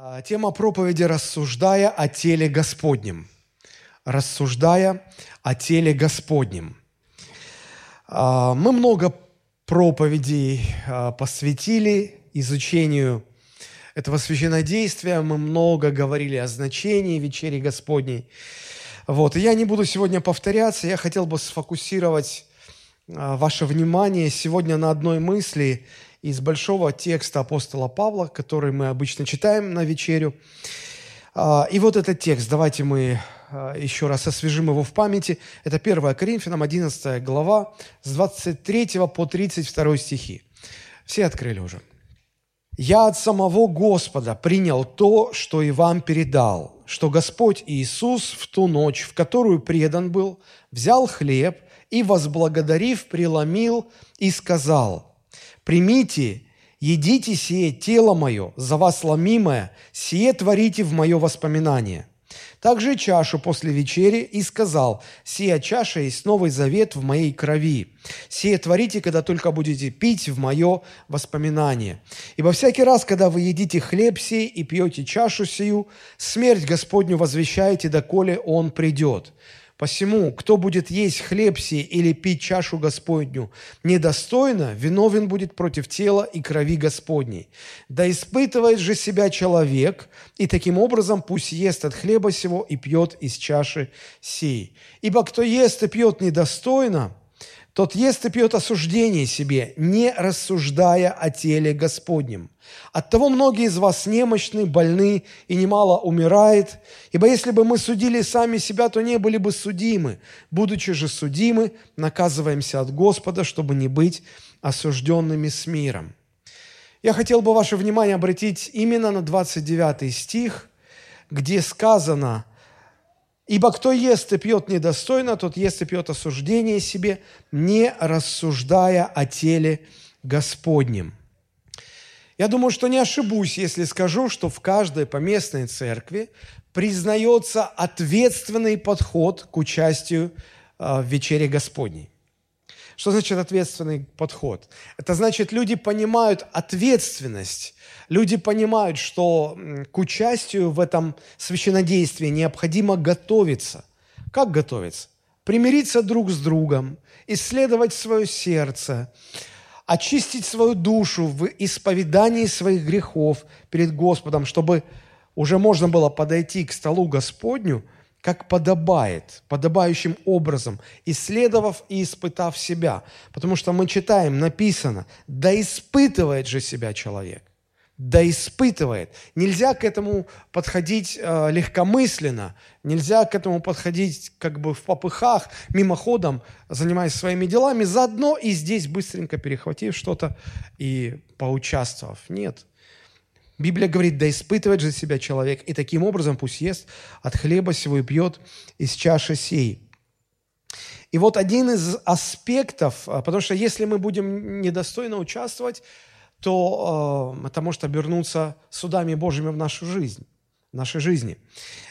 А, тема проповеди «Рассуждая о теле Господнем». «Рассуждая о теле Господнем». А, мы много проповедей а, посвятили изучению этого священнодействия. Мы много говорили о значении вечери Господней. Вот. И я не буду сегодня повторяться. Я хотел бы сфокусировать ваше внимание сегодня на одной мысли – из большого текста апостола Павла, который мы обычно читаем на вечерю. А, и вот этот текст, давайте мы а, еще раз освежим его в памяти. Это 1 Коринфянам, 11 глава, с 23 по 32 стихи. Все открыли уже. «Я от самого Господа принял то, что и вам передал, что Господь Иисус в ту ночь, в которую предан был, взял хлеб и, возблагодарив, преломил и сказал – Примите, едите сие тело мое, за вас ломимое, сие творите в мое воспоминание. Также чашу после вечери и сказал, «Сия чаша есть новый завет в моей крови. Сие творите, когда только будете пить в мое воспоминание. Ибо всякий раз, когда вы едите хлеб сей и пьете чашу сию, смерть Господню возвещаете, доколе Он придет. Посему, кто будет есть хлеб сей или пить чашу Господню недостойно, виновен будет против тела и крови Господней. Да испытывает же себя человек, и таким образом пусть ест от хлеба сего и пьет из чаши сей. Ибо кто ест и пьет недостойно, тот ест и пьет осуждение себе, не рассуждая о теле Господнем. Оттого многие из вас немощны, больны и немало умирает. Ибо если бы мы судили сами себя, то не были бы судимы. Будучи же судимы, наказываемся от Господа, чтобы не быть осужденными с миром. Я хотел бы ваше внимание обратить именно на 29 стих, где сказано – Ибо кто ест и пьет недостойно, тот ест и пьет осуждение себе, не рассуждая о теле Господнем. Я думаю, что не ошибусь, если скажу, что в каждой поместной церкви признается ответственный подход к участию а, в вечере Господней. Что значит ответственный подход? Это значит, люди понимают ответственность Люди понимают, что к участию в этом священодействии необходимо готовиться. Как готовиться? Примириться друг с другом, исследовать свое сердце, очистить свою душу в исповедании своих грехов перед Господом, чтобы уже можно было подойти к столу Господню, как подобает, подобающим образом, исследовав и испытав себя. Потому что мы читаем, написано, да испытывает же себя человек да испытывает. Нельзя к этому подходить э, легкомысленно, нельзя к этому подходить как бы в попыхах, мимоходом, занимаясь своими делами, заодно и здесь быстренько перехватив что-то и поучаствовав. Нет. Библия говорит, да испытывает же себя человек, и таким образом пусть ест от хлеба сего и пьет из чаши сей. И вот один из аспектов, э, потому что если мы будем недостойно участвовать, то э, это может обернуться судами Божьими в нашу жизнь, в нашей жизни.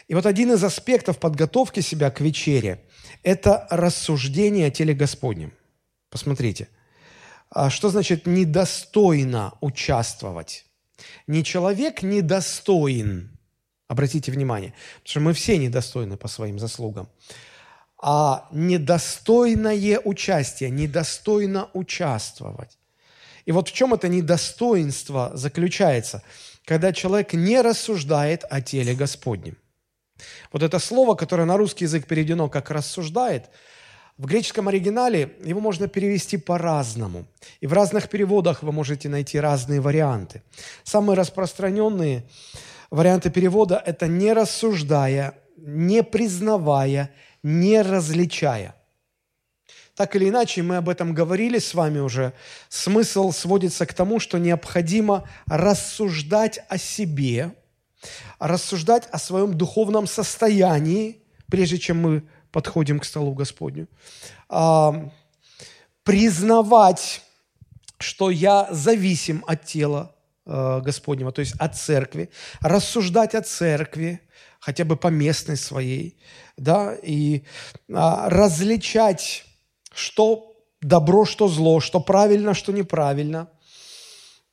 И вот один из аспектов подготовки себя к вечере – это рассуждение о теле Господнем. Посмотрите, а что значит недостойно участвовать? Не человек недостоин, обратите внимание, потому что мы все недостойны по своим заслугам, а недостойное участие, недостойно участвовать. И вот в чем это недостоинство заключается, когда человек не рассуждает о теле Господнем. Вот это слово, которое на русский язык переведено как «рассуждает», в греческом оригинале его можно перевести по-разному. И в разных переводах вы можете найти разные варианты. Самые распространенные варианты перевода – это «не рассуждая», «не признавая», «не различая». Так или иначе, мы об этом говорили с вами уже. Смысл сводится к тому, что необходимо рассуждать о себе, рассуждать о своем духовном состоянии, прежде чем мы подходим к столу Господню, а, признавать, что я зависим от тела а, Господнего, то есть от церкви, рассуждать о церкви, хотя бы по местной своей, да, и а, различать что добро, что зло, что правильно, что неправильно,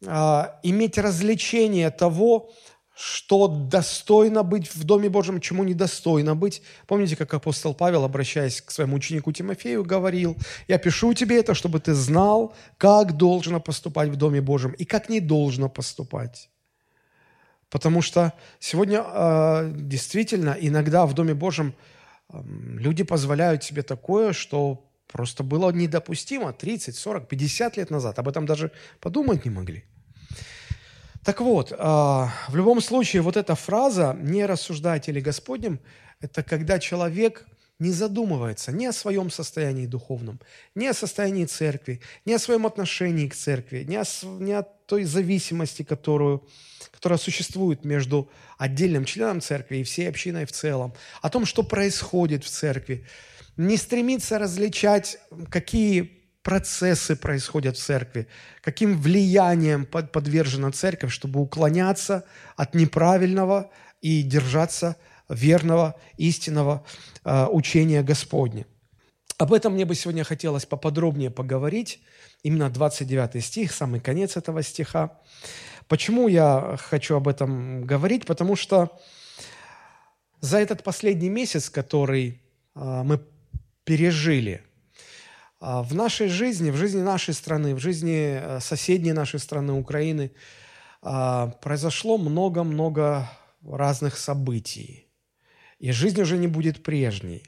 а, иметь развлечение того, что достойно быть в Доме Божьем, чему недостойно быть. Помните, как апостол Павел, обращаясь к своему ученику Тимофею, говорил, «Я пишу тебе это, чтобы ты знал, как должно поступать в Доме Божьем и как не должно поступать». Потому что сегодня э, действительно иногда в Доме Божьем люди позволяют себе такое, что просто было недопустимо 30, 40, 50 лет назад. Об этом даже подумать не могли. Так вот, а, в любом случае, вот эта фраза «не рассуждайте ли Господнем» – это когда человек не задумывается ни о своем состоянии духовном, ни о состоянии церкви, ни о своем отношении к церкви, ни о, ни о той зависимости, которую, которая существует между отдельным членом церкви и всей общиной в целом, о том, что происходит в церкви. Не стремится различать, какие процессы происходят в церкви, каким влиянием подвержена церковь, чтобы уклоняться от неправильного и держаться верного, истинного э, учения Господня. Об этом мне бы сегодня хотелось поподробнее поговорить. Именно 29 стих, самый конец этого стиха. Почему я хочу об этом говорить? Потому что за этот последний месяц, который э, мы пережили – в нашей жизни, в жизни нашей страны, в жизни э, соседней нашей страны, Украины, а, произошло много-много разных событий. И жизнь уже не будет прежней.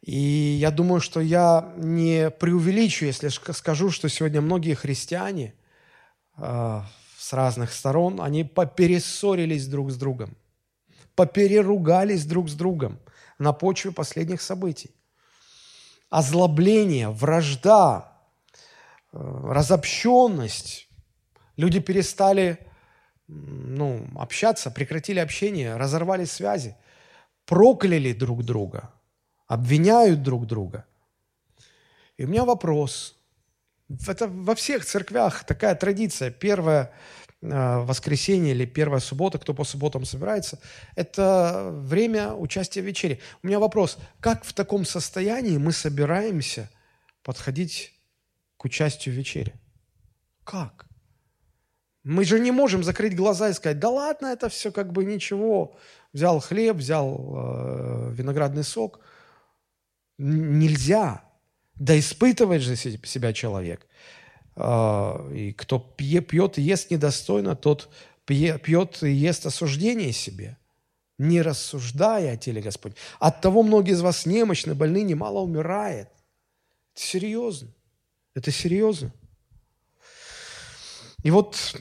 И я думаю, что я не преувеличу, если скажу, что сегодня многие христиане а, с разных сторон, они поперессорились друг с другом, попереругались друг с другом на почве последних событий озлобление, вражда, э, разобщенность. Люди перестали ну, общаться, прекратили общение, разорвали связи, прокляли друг друга, обвиняют друг друга. И у меня вопрос. Это во всех церквях такая традиция. Первое Э, воскресенье или первая суббота, кто по субботам собирается, это время участия в вечере. У меня вопрос, как в таком состоянии мы собираемся подходить к участию в вечере? Как? Мы же не можем закрыть глаза и сказать, да ладно, это все как бы ничего. Взял хлеб, взял э, виноградный сок. Нельзя. Да испытывает же себя человек. А, и кто пьет и ест недостойно, тот пьет и ест осуждение себе, не рассуждая о теле Господь. От того многие из вас немощны, больны, немало умирает. Это серьезно. Это серьезно. И вот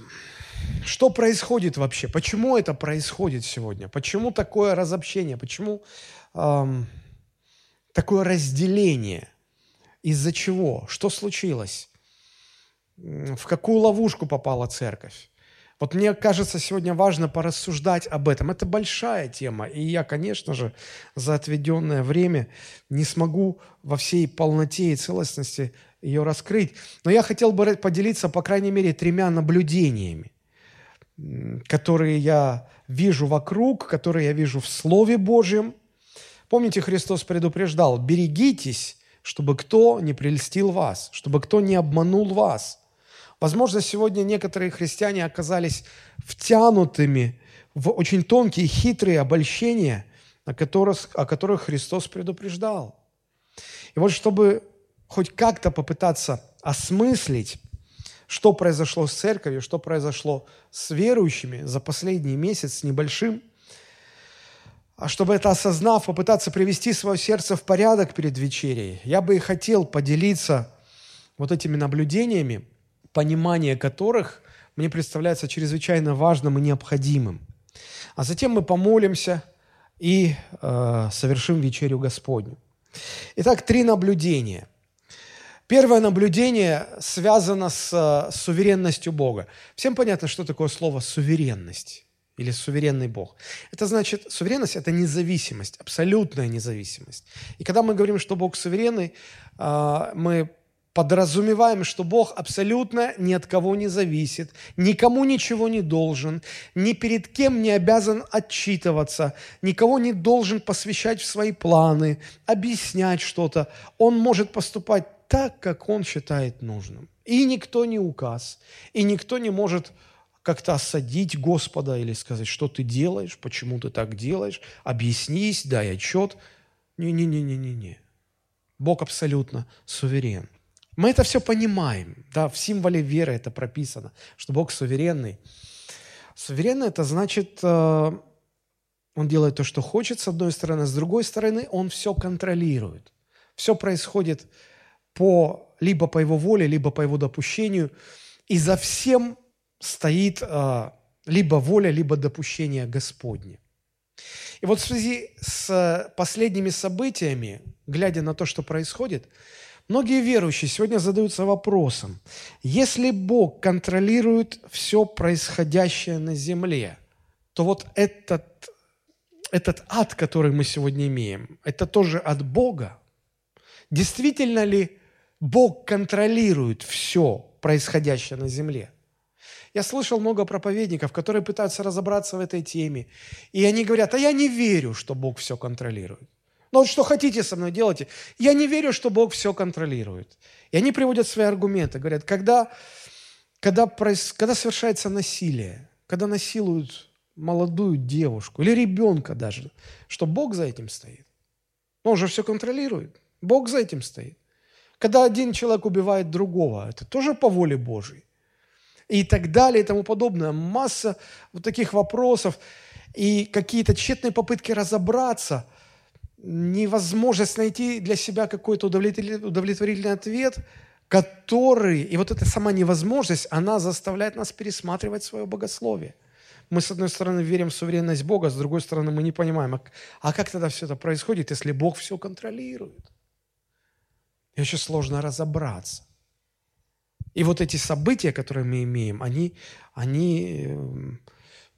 что происходит вообще? Почему это происходит сегодня? Почему такое разобщение? Почему эм, такое разделение? Из-за чего? Что случилось? В какую ловушку попала церковь. Вот мне кажется, сегодня важно порассуждать об этом. Это большая тема, и я, конечно же, за отведенное время не смогу во всей полноте и целостности ее раскрыть. Но я хотел бы поделиться, по крайней мере, тремя наблюдениями, которые я вижу вокруг, которые я вижу в Слове Божьем. Помните, Христос предупреждал, берегитесь, чтобы кто не прельстил вас, чтобы кто не обманул вас – Возможно, сегодня некоторые христиане оказались втянутыми в очень тонкие, хитрые обольщения, о которых, о которых Христос предупреждал. И вот чтобы хоть как-то попытаться осмыслить, что произошло с церковью, что произошло с верующими за последний месяц с небольшим, а чтобы это осознав, попытаться привести свое сердце в порядок перед вечерей, я бы и хотел поделиться вот этими наблюдениями, понимание которых мне представляется чрезвычайно важным и необходимым. А затем мы помолимся и э, совершим вечерю Господню. Итак, три наблюдения. Первое наблюдение связано с э, суверенностью Бога. Всем понятно, что такое слово суверенность или суверенный Бог. Это значит, суверенность – это независимость, абсолютная независимость. И когда мы говорим, что Бог суверенный, э, мы подразумеваем, что Бог абсолютно ни от кого не зависит, никому ничего не должен, ни перед кем не обязан отчитываться, никого не должен посвящать в свои планы, объяснять что-то. Он может поступать так, как он считает нужным. И никто не указ, и никто не может как-то осадить Господа или сказать, что ты делаешь, почему ты так делаешь, объяснись, дай отчет. Не-не-не-не-не-не. Бог абсолютно суверен. Мы это все понимаем, да, в символе веры это прописано, что Бог суверенный. Суверенный – это значит, э, Он делает то, что хочет, с одной стороны, с другой стороны, Он все контролирует. Все происходит по, либо по Его воле, либо по Его допущению, и за всем стоит э, либо воля, либо допущение Господне. И вот в связи с последними событиями, глядя на то, что происходит, многие верующие сегодня задаются вопросом, если Бог контролирует все происходящее на земле, то вот этот, этот ад, который мы сегодня имеем, это тоже от Бога? Действительно ли Бог контролирует все происходящее на земле? Я слышал много проповедников, которые пытаются разобраться в этой теме. И они говорят, а я не верю, что Бог все контролирует. Ну вот что хотите со мной делайте. Я не верю, что Бог все контролирует. И они приводят свои аргументы. Говорят, когда, когда, проис... когда совершается насилие, когда насилуют молодую девушку или ребенка даже, что Бог за этим стоит. Он же все контролирует. Бог за этим стоит. Когда один человек убивает другого, это тоже по воле Божьей и так далее и тому подобное. Масса вот таких вопросов и какие-то тщетные попытки разобраться, невозможность найти для себя какой-то удовлетворительный ответ, который, и вот эта сама невозможность, она заставляет нас пересматривать свое богословие. Мы, с одной стороны, верим в суверенность Бога, с другой стороны, мы не понимаем, а, а как тогда все это происходит, если Бог все контролирует? И очень сложно разобраться. И вот эти события, которые мы имеем, они, они эм,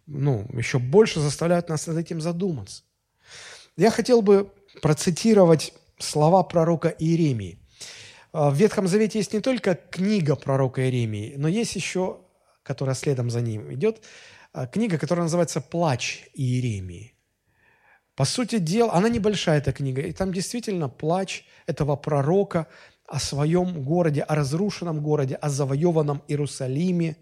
ну, еще больше заставляют нас над этим задуматься. Я хотел бы процитировать слова пророка Иеремии. А, в Ветхом Завете есть не только книга пророка Иеремии, но есть еще, которая следом за ним идет, а, книга, которая называется «Плач Иеремии». По сути дела, она небольшая, эта книга, и там действительно плач этого пророка – о своем городе, о разрушенном городе, о завоеванном Иерусалиме.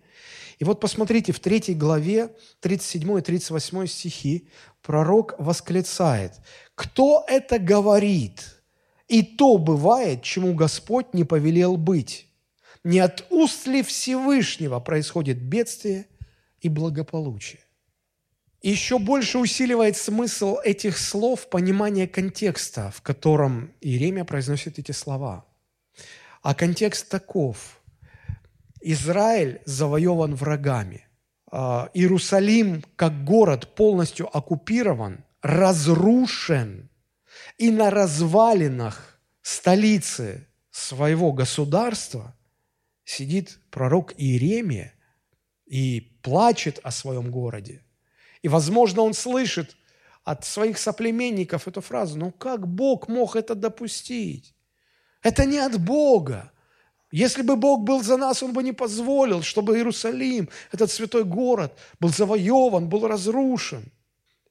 И вот посмотрите, в третьей главе, 37 и 38 стихи, пророк восклицает, «Кто это говорит? И то бывает, чему Господь не повелел быть. Не от уст ли Всевышнего происходит бедствие и благополучие?» Еще больше усиливает смысл этих слов понимание контекста, в котором Иеремия произносит эти слова – а контекст таков. Израиль завоеван врагами. А, Иерусалим, как город, полностью оккупирован, разрушен. И на развалинах столицы своего государства сидит пророк Иеремия и плачет о своем городе. И, возможно, он слышит от своих соплеменников эту фразу, ну как Бог мог это допустить? Это не от Бога. Если бы Бог был за нас, Он бы не позволил, чтобы Иерусалим, этот святой город, был завоеван, был разрушен.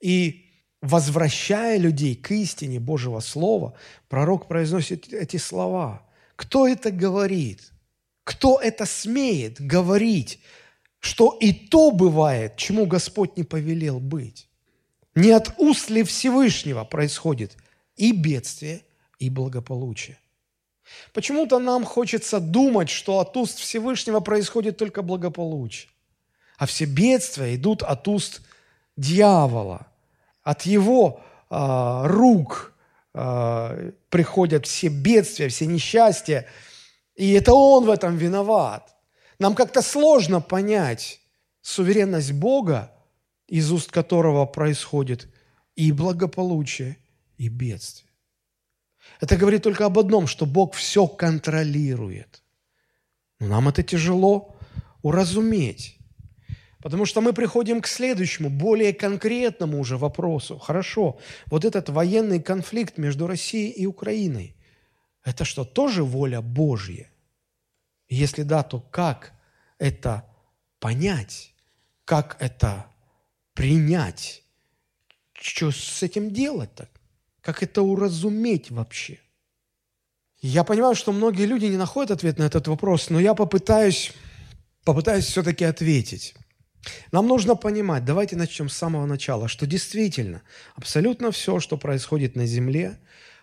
И возвращая людей к истине Божьего Слова, пророк произносит эти слова. Кто это говорит? Кто это смеет говорить, что и то бывает, чему Господь не повелел быть? Не от уст ли Всевышнего происходит и бедствие, и благополучие? Почему-то нам хочется думать, что от уст Всевышнего происходит только благополучие, а все бедствия идут от уст дьявола, от его э, рук э, приходят все бедствия, все несчастья, и это он в этом виноват. Нам как-то сложно понять суверенность Бога, из уст которого происходит и благополучие, и бедствие. Это говорит только об одном, что Бог все контролирует. Но нам это тяжело уразуметь. Потому что мы приходим к следующему, более конкретному уже вопросу. Хорошо, вот этот военный конфликт между Россией и Украиной, это что, тоже воля Божья? Если да, то как это понять? Как это принять? Что с этим делать так? Как это уразуметь вообще? Я понимаю, что многие люди не находят ответ на этот вопрос, но я попытаюсь, попытаюсь все-таки ответить. Нам нужно понимать, давайте начнем с самого начала, что действительно абсолютно все, что происходит на земле,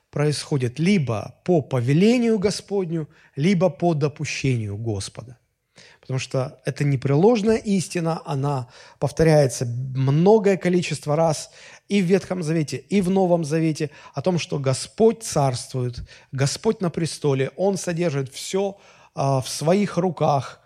происходит либо по повелению Господню, либо по допущению Господа. Потому что это непреложная истина, она повторяется многое количество раз и в Ветхом Завете, и в Новом Завете о том, что Господь царствует, Господь на престоле, Он содержит все а, в своих руках.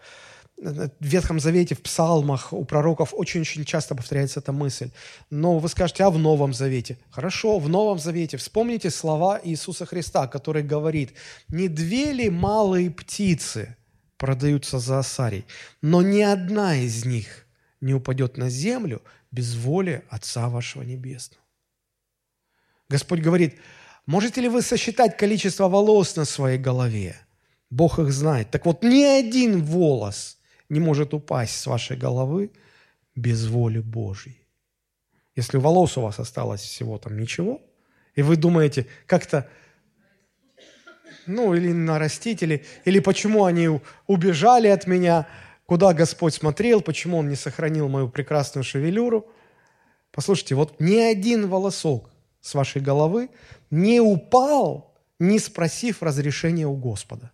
В Ветхом Завете, в псалмах, у пророков очень-очень часто повторяется эта мысль. Но вы скажете, а в Новом Завете? Хорошо, в Новом Завете. Вспомните слова Иисуса Христа, который говорит, «Не две ли малые птицы – продаются за осарий, но ни одна из них не упадет на землю без воли Отца вашего Небесного. Господь говорит, можете ли вы сосчитать количество волос на своей голове? Бог их знает. Так вот, ни один волос не может упасть с вашей головы без воли Божьей. Если волос у вас осталось всего там ничего, и вы думаете, как-то ну, или нарастить, или, или почему они убежали от меня, куда Господь смотрел, почему Он не сохранил мою прекрасную шевелюру. Послушайте, вот ни один волосок с вашей головы не упал, не спросив разрешения у Господа.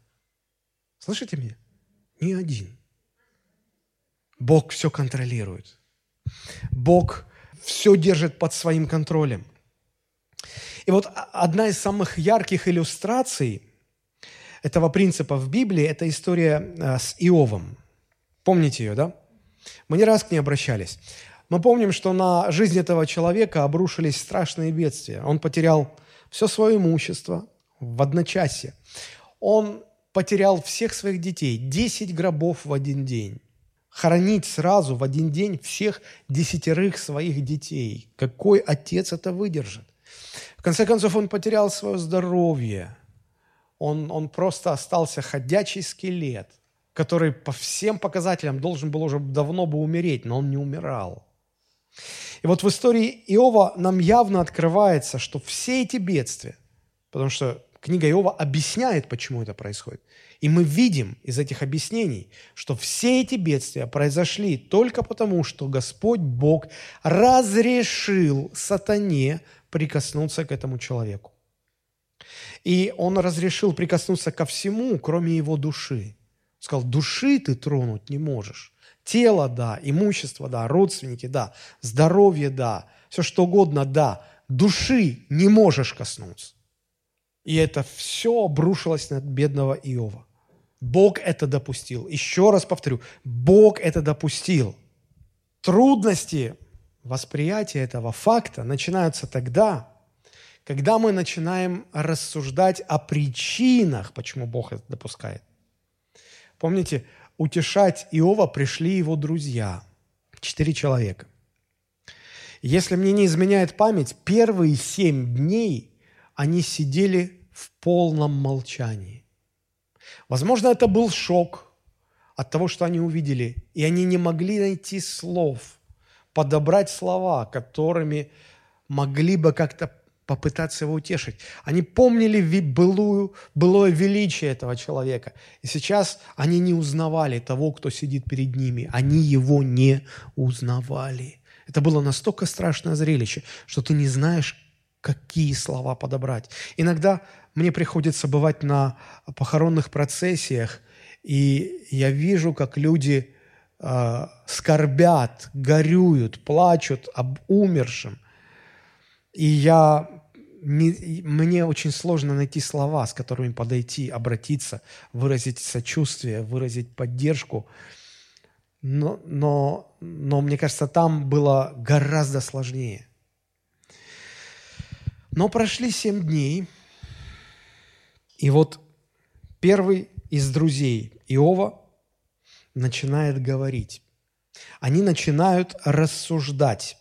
Слышите меня? Ни один. Бог все контролирует. Бог все держит под своим контролем. И вот одна из самых ярких иллюстраций этого принципа в Библии – это история э, с Иовом. Помните ее, да? Мы не раз к ней обращались. Мы помним, что на жизнь этого человека обрушились страшные бедствия. Он потерял все свое имущество в одночасье. Он потерял всех своих детей, 10 гробов в один день. Хоронить сразу в один день всех десятерых своих детей. Какой отец это выдержит? В конце концов, он потерял свое здоровье – он, он просто остался ходячий скелет, который по всем показателям должен был уже давно бы умереть, но он не умирал. И вот в истории Иова нам явно открывается, что все эти бедствия, потому что книга Иова объясняет, почему это происходит. И мы видим из этих объяснений, что все эти бедствия произошли только потому, что Господь Бог разрешил сатане прикоснуться к этому человеку. И он разрешил прикоснуться ко всему, кроме его души. Сказал, души ты тронуть не можешь. Тело – да, имущество – да, родственники – да, здоровье – да, все что угодно – да. Души не можешь коснуться. И это все обрушилось на бедного Иова. Бог это допустил. Еще раз повторю, Бог это допустил. Трудности восприятия этого факта начинаются тогда, когда мы начинаем рассуждать о причинах, почему Бог это допускает. Помните, утешать Иова пришли его друзья, четыре человека. Если мне не изменяет память, первые семь дней они сидели в полном молчании. Возможно, это был шок от того, что они увидели, и они не могли найти слов, подобрать слова, которыми могли бы как-то попытаться его утешить. Они помнили былую, былое величие этого человека. И сейчас они не узнавали того, кто сидит перед ними. Они его не узнавали. Это было настолько страшное зрелище, что ты не знаешь, какие слова подобрать. Иногда мне приходится бывать на похоронных процессиях, и я вижу, как люди э, скорбят, горюют, плачут об умершем. И я мне очень сложно найти слова, с которыми подойти, обратиться, выразить сочувствие, выразить поддержку. Но, но, но мне кажется, там было гораздо сложнее. Но прошли семь дней, и вот первый из друзей Иова начинает говорить. Они начинают рассуждать.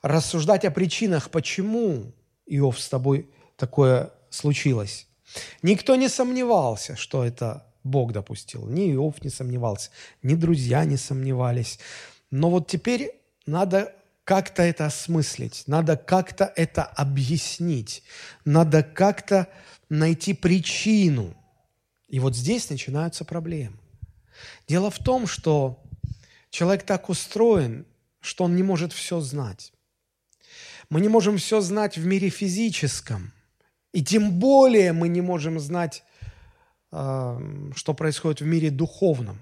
Рассуждать о причинах, почему Иов, с тобой такое случилось. Никто не сомневался, что это Бог допустил. Ни Иов не сомневался, ни друзья не сомневались. Но вот теперь надо как-то это осмыслить, надо как-то это объяснить, надо как-то найти причину. И вот здесь начинаются проблемы. Дело в том, что Человек так устроен, что он не может все знать. Мы не можем все знать в мире физическом. И тем более мы не можем знать, э, что происходит в мире духовном.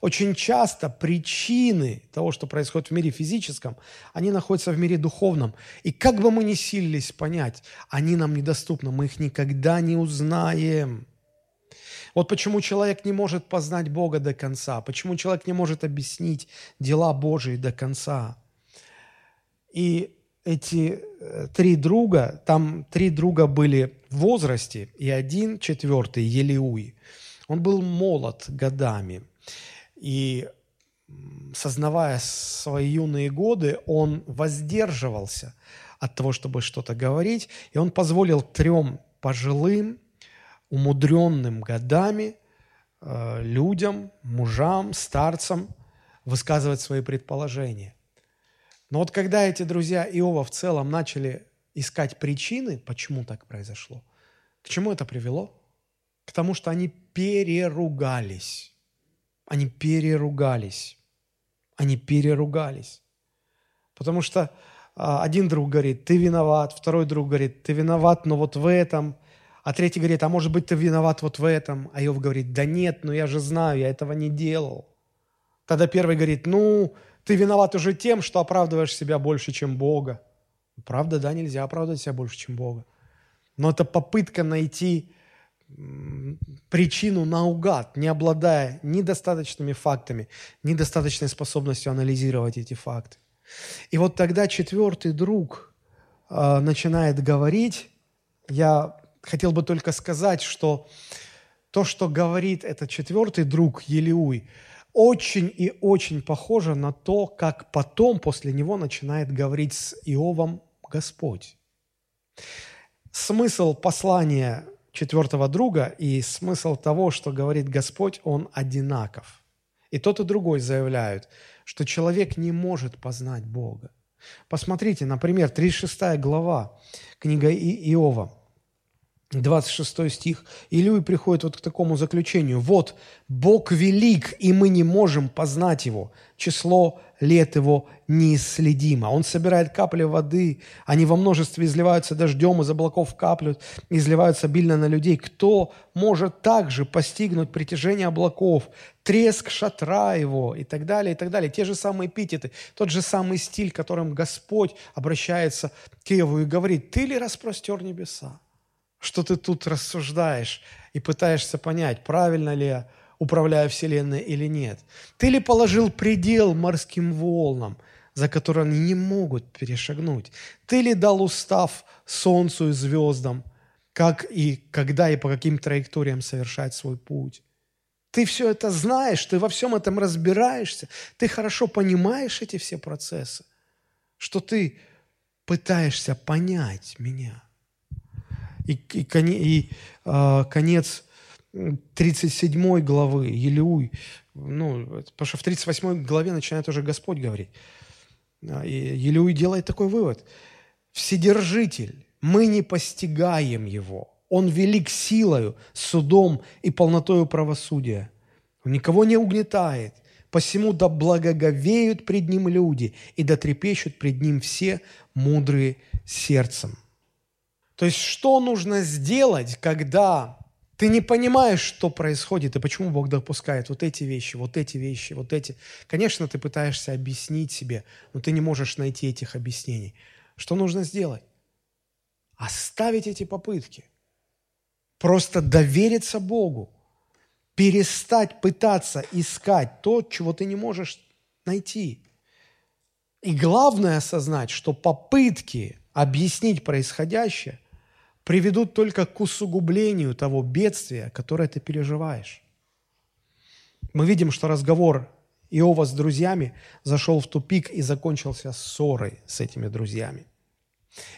Очень часто причины того, что происходит в мире физическом, они находятся в мире духовном. И как бы мы ни силились понять, они нам недоступны, мы их никогда не узнаем. Вот почему человек не может познать Бога до конца, почему человек не может объяснить дела Божии до конца. И эти э, три друга, там три друга были в возрасте, и один, четвертый, Елиуй, он был молод годами. И сознавая свои юные годы, он воздерживался от того, чтобы что-то говорить, и он позволил трем пожилым, умудренным годами э, людям, мужам, старцам высказывать свои предположения. Но вот когда эти друзья Иова в целом начали искать причины, почему так произошло, к чему это привело? К тому, что они переругались. Они переругались. Они переругались. Потому что а, один друг говорит, ты виноват, второй друг говорит, ты виноват, но вот в этом, а третий говорит, а может быть, ты виноват вот в этом. А Иов говорит, да нет, но я же знаю, я этого не делал. Тогда первый говорит, ну, ты виноват уже тем, что оправдываешь себя больше, чем Бога. Правда, да, нельзя оправдывать себя больше, чем Бога. Но это попытка найти причину наугад, не обладая недостаточными фактами, недостаточной способностью анализировать эти факты. И вот тогда четвертый друг э, начинает говорить, я хотел бы только сказать, что то, что говорит этот четвертый друг Елиуй, очень и очень похоже на то, как потом после него начинает говорить с Иовом Господь. Смысл послания четвертого друга и смысл того, что говорит Господь, он одинаков. И тот и другой заявляют, что человек не может познать Бога. Посмотрите, например, 36 глава книга Иова – 26 стих. И Илюй приходит вот к такому заключению. «Вот, Бог велик, и мы не можем познать Его. Число лет Его неисследимо. Он собирает капли воды, они во множестве изливаются дождем, из облаков каплют, изливаются обильно на людей. Кто может также постигнуть притяжение облаков, треск шатра Его и так далее, и так далее. Те же самые эпитеты, тот же самый стиль, которым Господь обращается к Иову и говорит, «Ты ли распростер небеса?» Что ты тут рассуждаешь и пытаешься понять, правильно ли я управляю Вселенной или нет. Ты ли положил предел морским волнам, за которые они не могут перешагнуть? Ты ли дал устав солнцу и звездам, как и когда и по каким траекториям совершать свой путь? Ты все это знаешь, ты во всем этом разбираешься, ты хорошо понимаешь эти все процессы, что ты пытаешься понять меня – и, и, и э, конец 37 главы, Елеуй, ну, потому что в 38 главе начинает уже Господь говорить. А, и Елеуй делает такой вывод. Вседержитель, мы не постигаем его. Он велик силою, судом и полнотою правосудия. Он никого не угнетает. Посему да благоговеют пред ним люди, и да трепещут пред ним все мудрые сердцем. То есть что нужно сделать, когда ты не понимаешь, что происходит и почему Бог допускает вот эти вещи, вот эти вещи, вот эти. Конечно, ты пытаешься объяснить себе, но ты не можешь найти этих объяснений. Что нужно сделать? Оставить эти попытки. Просто довериться Богу. Перестать пытаться искать то, чего ты не можешь найти. И главное осознать, что попытки объяснить происходящее приведут только к усугублению того бедствия, которое ты переживаешь. Мы видим, что разговор Иова с друзьями зашел в тупик и закончился ссорой с этими друзьями.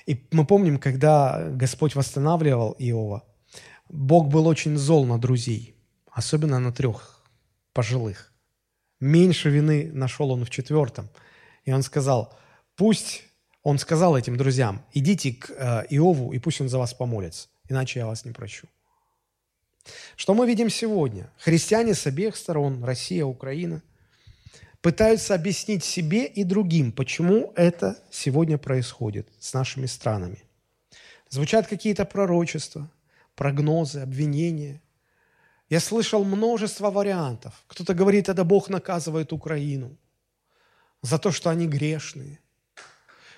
И мы помним, когда Господь восстанавливал Иова, Бог был очень зол на друзей, особенно на трех пожилых. Меньше вины нашел он в четвертом. И он сказал, пусть он сказал этим друзьям, идите к э, Иову, и пусть он за вас помолится, иначе я вас не прощу. Что мы видим сегодня? Христиане с обеих сторон, Россия, Украина, пытаются объяснить себе и другим, почему это сегодня происходит с нашими странами. Звучат какие-то пророчества, прогнозы, обвинения. Я слышал множество вариантов. Кто-то говорит, это Бог наказывает Украину за то, что они грешные.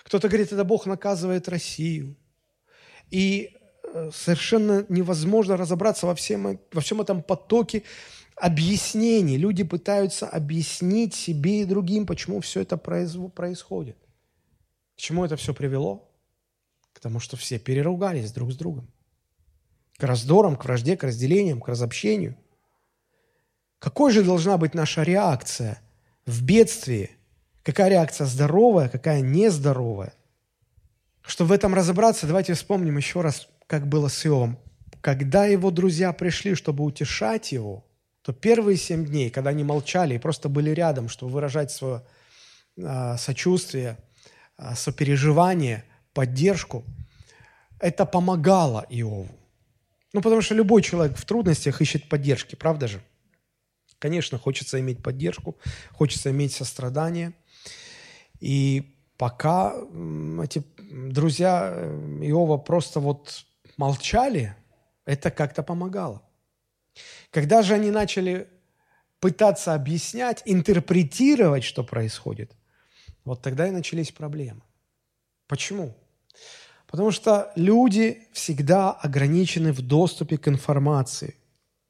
Кто-то говорит, это Бог наказывает Россию. И э, совершенно невозможно разобраться во всем, во всем этом потоке объяснений. Люди пытаются объяснить себе и другим, почему все это происходит. К чему это все привело? К тому, что все переругались друг с другом. К раздорам, к вражде, к разделениям, к разобщению. Какой же должна быть наша реакция в бедствии? Какая реакция здоровая, какая нездоровая? Чтобы в этом разобраться, давайте вспомним еще раз, как было с Иовом. Когда его друзья пришли, чтобы утешать его, то первые семь дней, когда они молчали и просто были рядом, чтобы выражать свое э, сочувствие, э, сопереживание, поддержку, это помогало Иову. Ну, потому что любой человек в трудностях ищет поддержки, правда же? Конечно, хочется иметь поддержку, хочется иметь сострадание. И пока эти друзья э, Иова просто вот молчали, это как-то помогало. Когда же они начали пытаться объяснять, интерпретировать, что происходит, вот тогда и начались проблемы. Почему? Потому что люди всегда ограничены в доступе к информации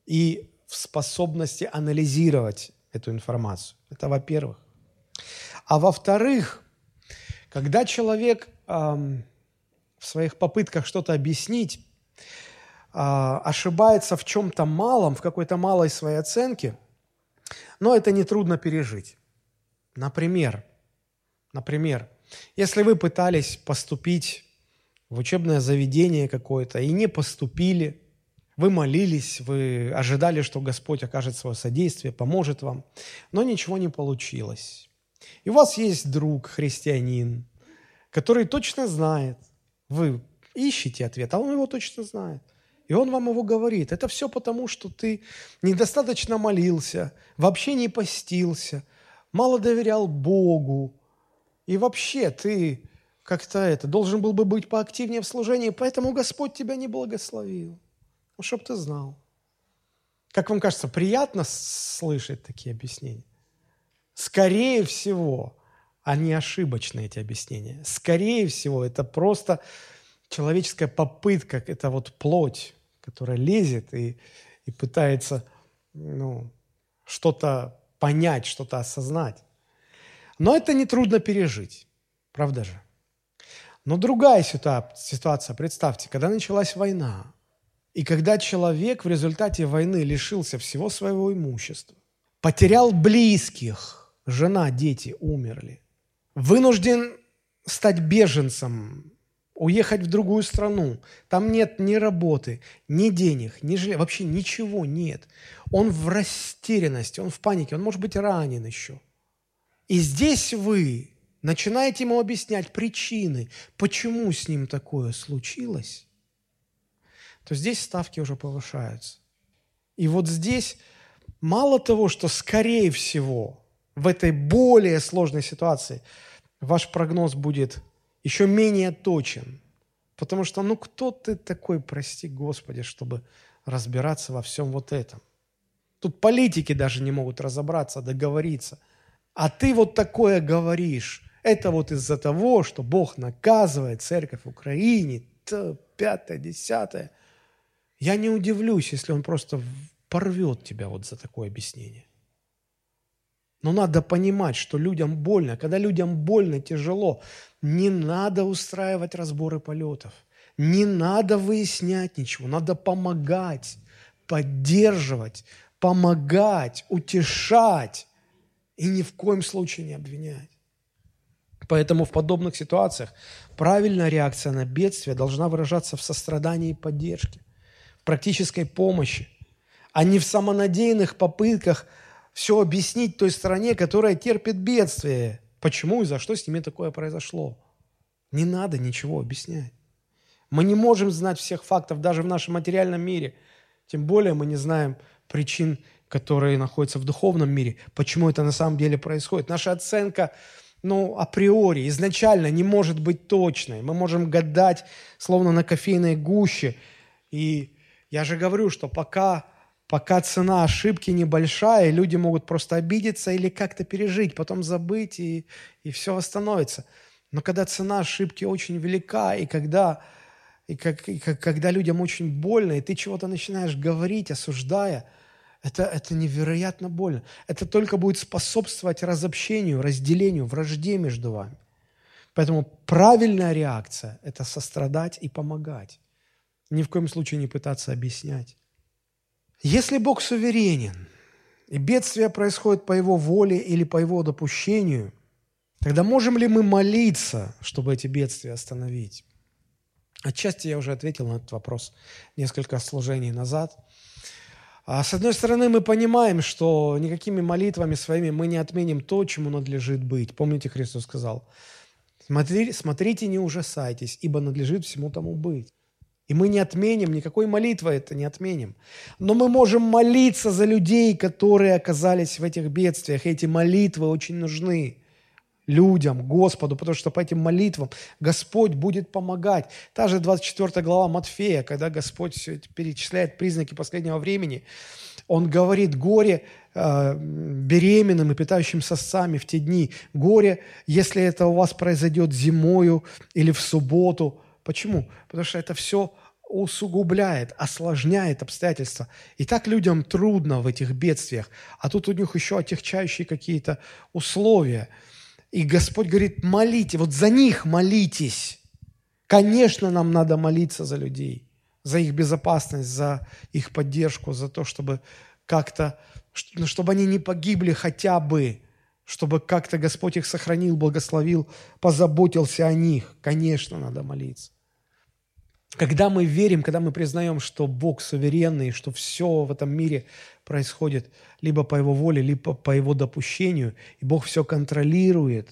и в способности анализировать эту информацию. Это во-первых. А во-вторых, когда человек эм, в своих попытках что-то объяснить а, ошибается в чем-то малом, в какой-то малой своей оценке, но это нетрудно пережить. Например, например, если вы пытались поступить в учебное заведение какое-то и не поступили, вы молились, вы ожидали, что Господь окажет свое содействие, поможет вам, но ничего не получилось. И у вас есть друг, христианин, который точно знает, вы ищете ответ, а он его точно знает – и он вам его говорит. Это все потому, что ты недостаточно молился, вообще не постился, мало доверял Богу. И вообще ты как-то это, должен был бы быть поактивнее в служении, поэтому Господь тебя не благословил. Ну, чтоб ты знал. Как вам кажется, приятно слышать такие объяснения? Скорее всего, они ошибочны, эти объяснения. Скорее всего, это просто человеческая попытка, это вот плоть, которая лезет и, и пытается ну, что-то понять, что-то осознать. Но это нетрудно пережить, правда же? Но другая ситуация, представьте, когда началась война, и когда человек в результате войны лишился всего своего имущества, потерял близких, жена, дети умерли, вынужден стать беженцем уехать в другую страну. Там нет ни работы, ни денег, ни жилья, вообще ничего нет. Он в растерянности, он в панике, он может быть ранен еще. И здесь вы начинаете ему объяснять причины, почему с ним такое случилось, то здесь ставки уже повышаются. И вот здесь мало того, что скорее всего в этой более сложной ситуации ваш прогноз будет еще менее точен. Потому что, ну кто ты такой, прости Господи, чтобы разбираться во всем вот этом? Тут политики даже не могут разобраться, договориться. А ты вот такое говоришь. Это вот из-за того, что Бог наказывает церковь в Украине, то, пятое, десятое. Я не удивлюсь, если он просто порвет тебя вот за такое объяснение. Но надо понимать, что людям больно. Когда людям больно, тяжело, не надо устраивать разборы полетов. Не надо выяснять ничего. Надо помогать, поддерживать, помогать, утешать и ни в коем случае не обвинять. Поэтому в подобных ситуациях правильная реакция на бедствие должна выражаться в сострадании и поддержке, в практической помощи, а не в самонадеянных попытках – все объяснить той стороне, которая терпит бедствие. Почему и за что с ними такое произошло? Не надо ничего объяснять. Мы не можем знать всех фактов даже в нашем материальном мире. Тем более мы не знаем причин которые находятся в духовном мире, почему это на самом деле происходит. Наша оценка, ну, априори, изначально не может быть точной. Мы можем гадать, словно на кофейной гуще. И я же говорю, что пока, пока цена ошибки небольшая, люди могут просто обидеться или как-то пережить, потом забыть, и, и все восстановится. Но когда цена ошибки очень велика, и когда, и, как, и как, когда людям очень больно, и ты чего-то начинаешь говорить, осуждая – это, это невероятно больно. Это только будет способствовать разобщению, разделению, вражде между вами. Поэтому правильная реакция – это сострадать и помогать. Ни в коем случае не пытаться объяснять. Если Бог суверенен, и бедствие происходит по Его воле или по Его допущению, тогда можем ли мы молиться, чтобы эти бедствия остановить? Отчасти я уже ответил на этот вопрос несколько служений назад – а с одной стороны, мы понимаем, что никакими молитвами своими мы не отменим то, чему надлежит быть. Помните, Христос сказал, Смотри, смотрите, не ужасайтесь, ибо надлежит всему тому быть. И мы не отменим, никакой молитвы это не отменим. Но мы можем молиться за людей, которые оказались в этих бедствиях. Эти молитвы очень нужны людям, Господу, потому что по этим молитвам Господь будет помогать. Та же 24 глава Матфея, когда Господь все это перечисляет признаки последнего времени, Он говорит, горе э, беременным и питающим сосцами в те дни, горе, если это у вас произойдет зимою или в субботу. Почему? Потому что это все усугубляет, осложняет обстоятельства. И так людям трудно в этих бедствиях, а тут у них еще отягчающие какие-то условия – и Господь говорит, молите, вот за них молитесь. Конечно, нам надо молиться за людей, за их безопасность, за их поддержку, за то, чтобы как-то, ну, чтобы они не погибли хотя бы, чтобы как-то Господь их сохранил, благословил, позаботился о них. Конечно, надо молиться. Когда мы верим, когда мы признаем, что Бог суверенный, что все в этом мире происходит либо по Его воле, либо по Его допущению, и Бог все контролирует.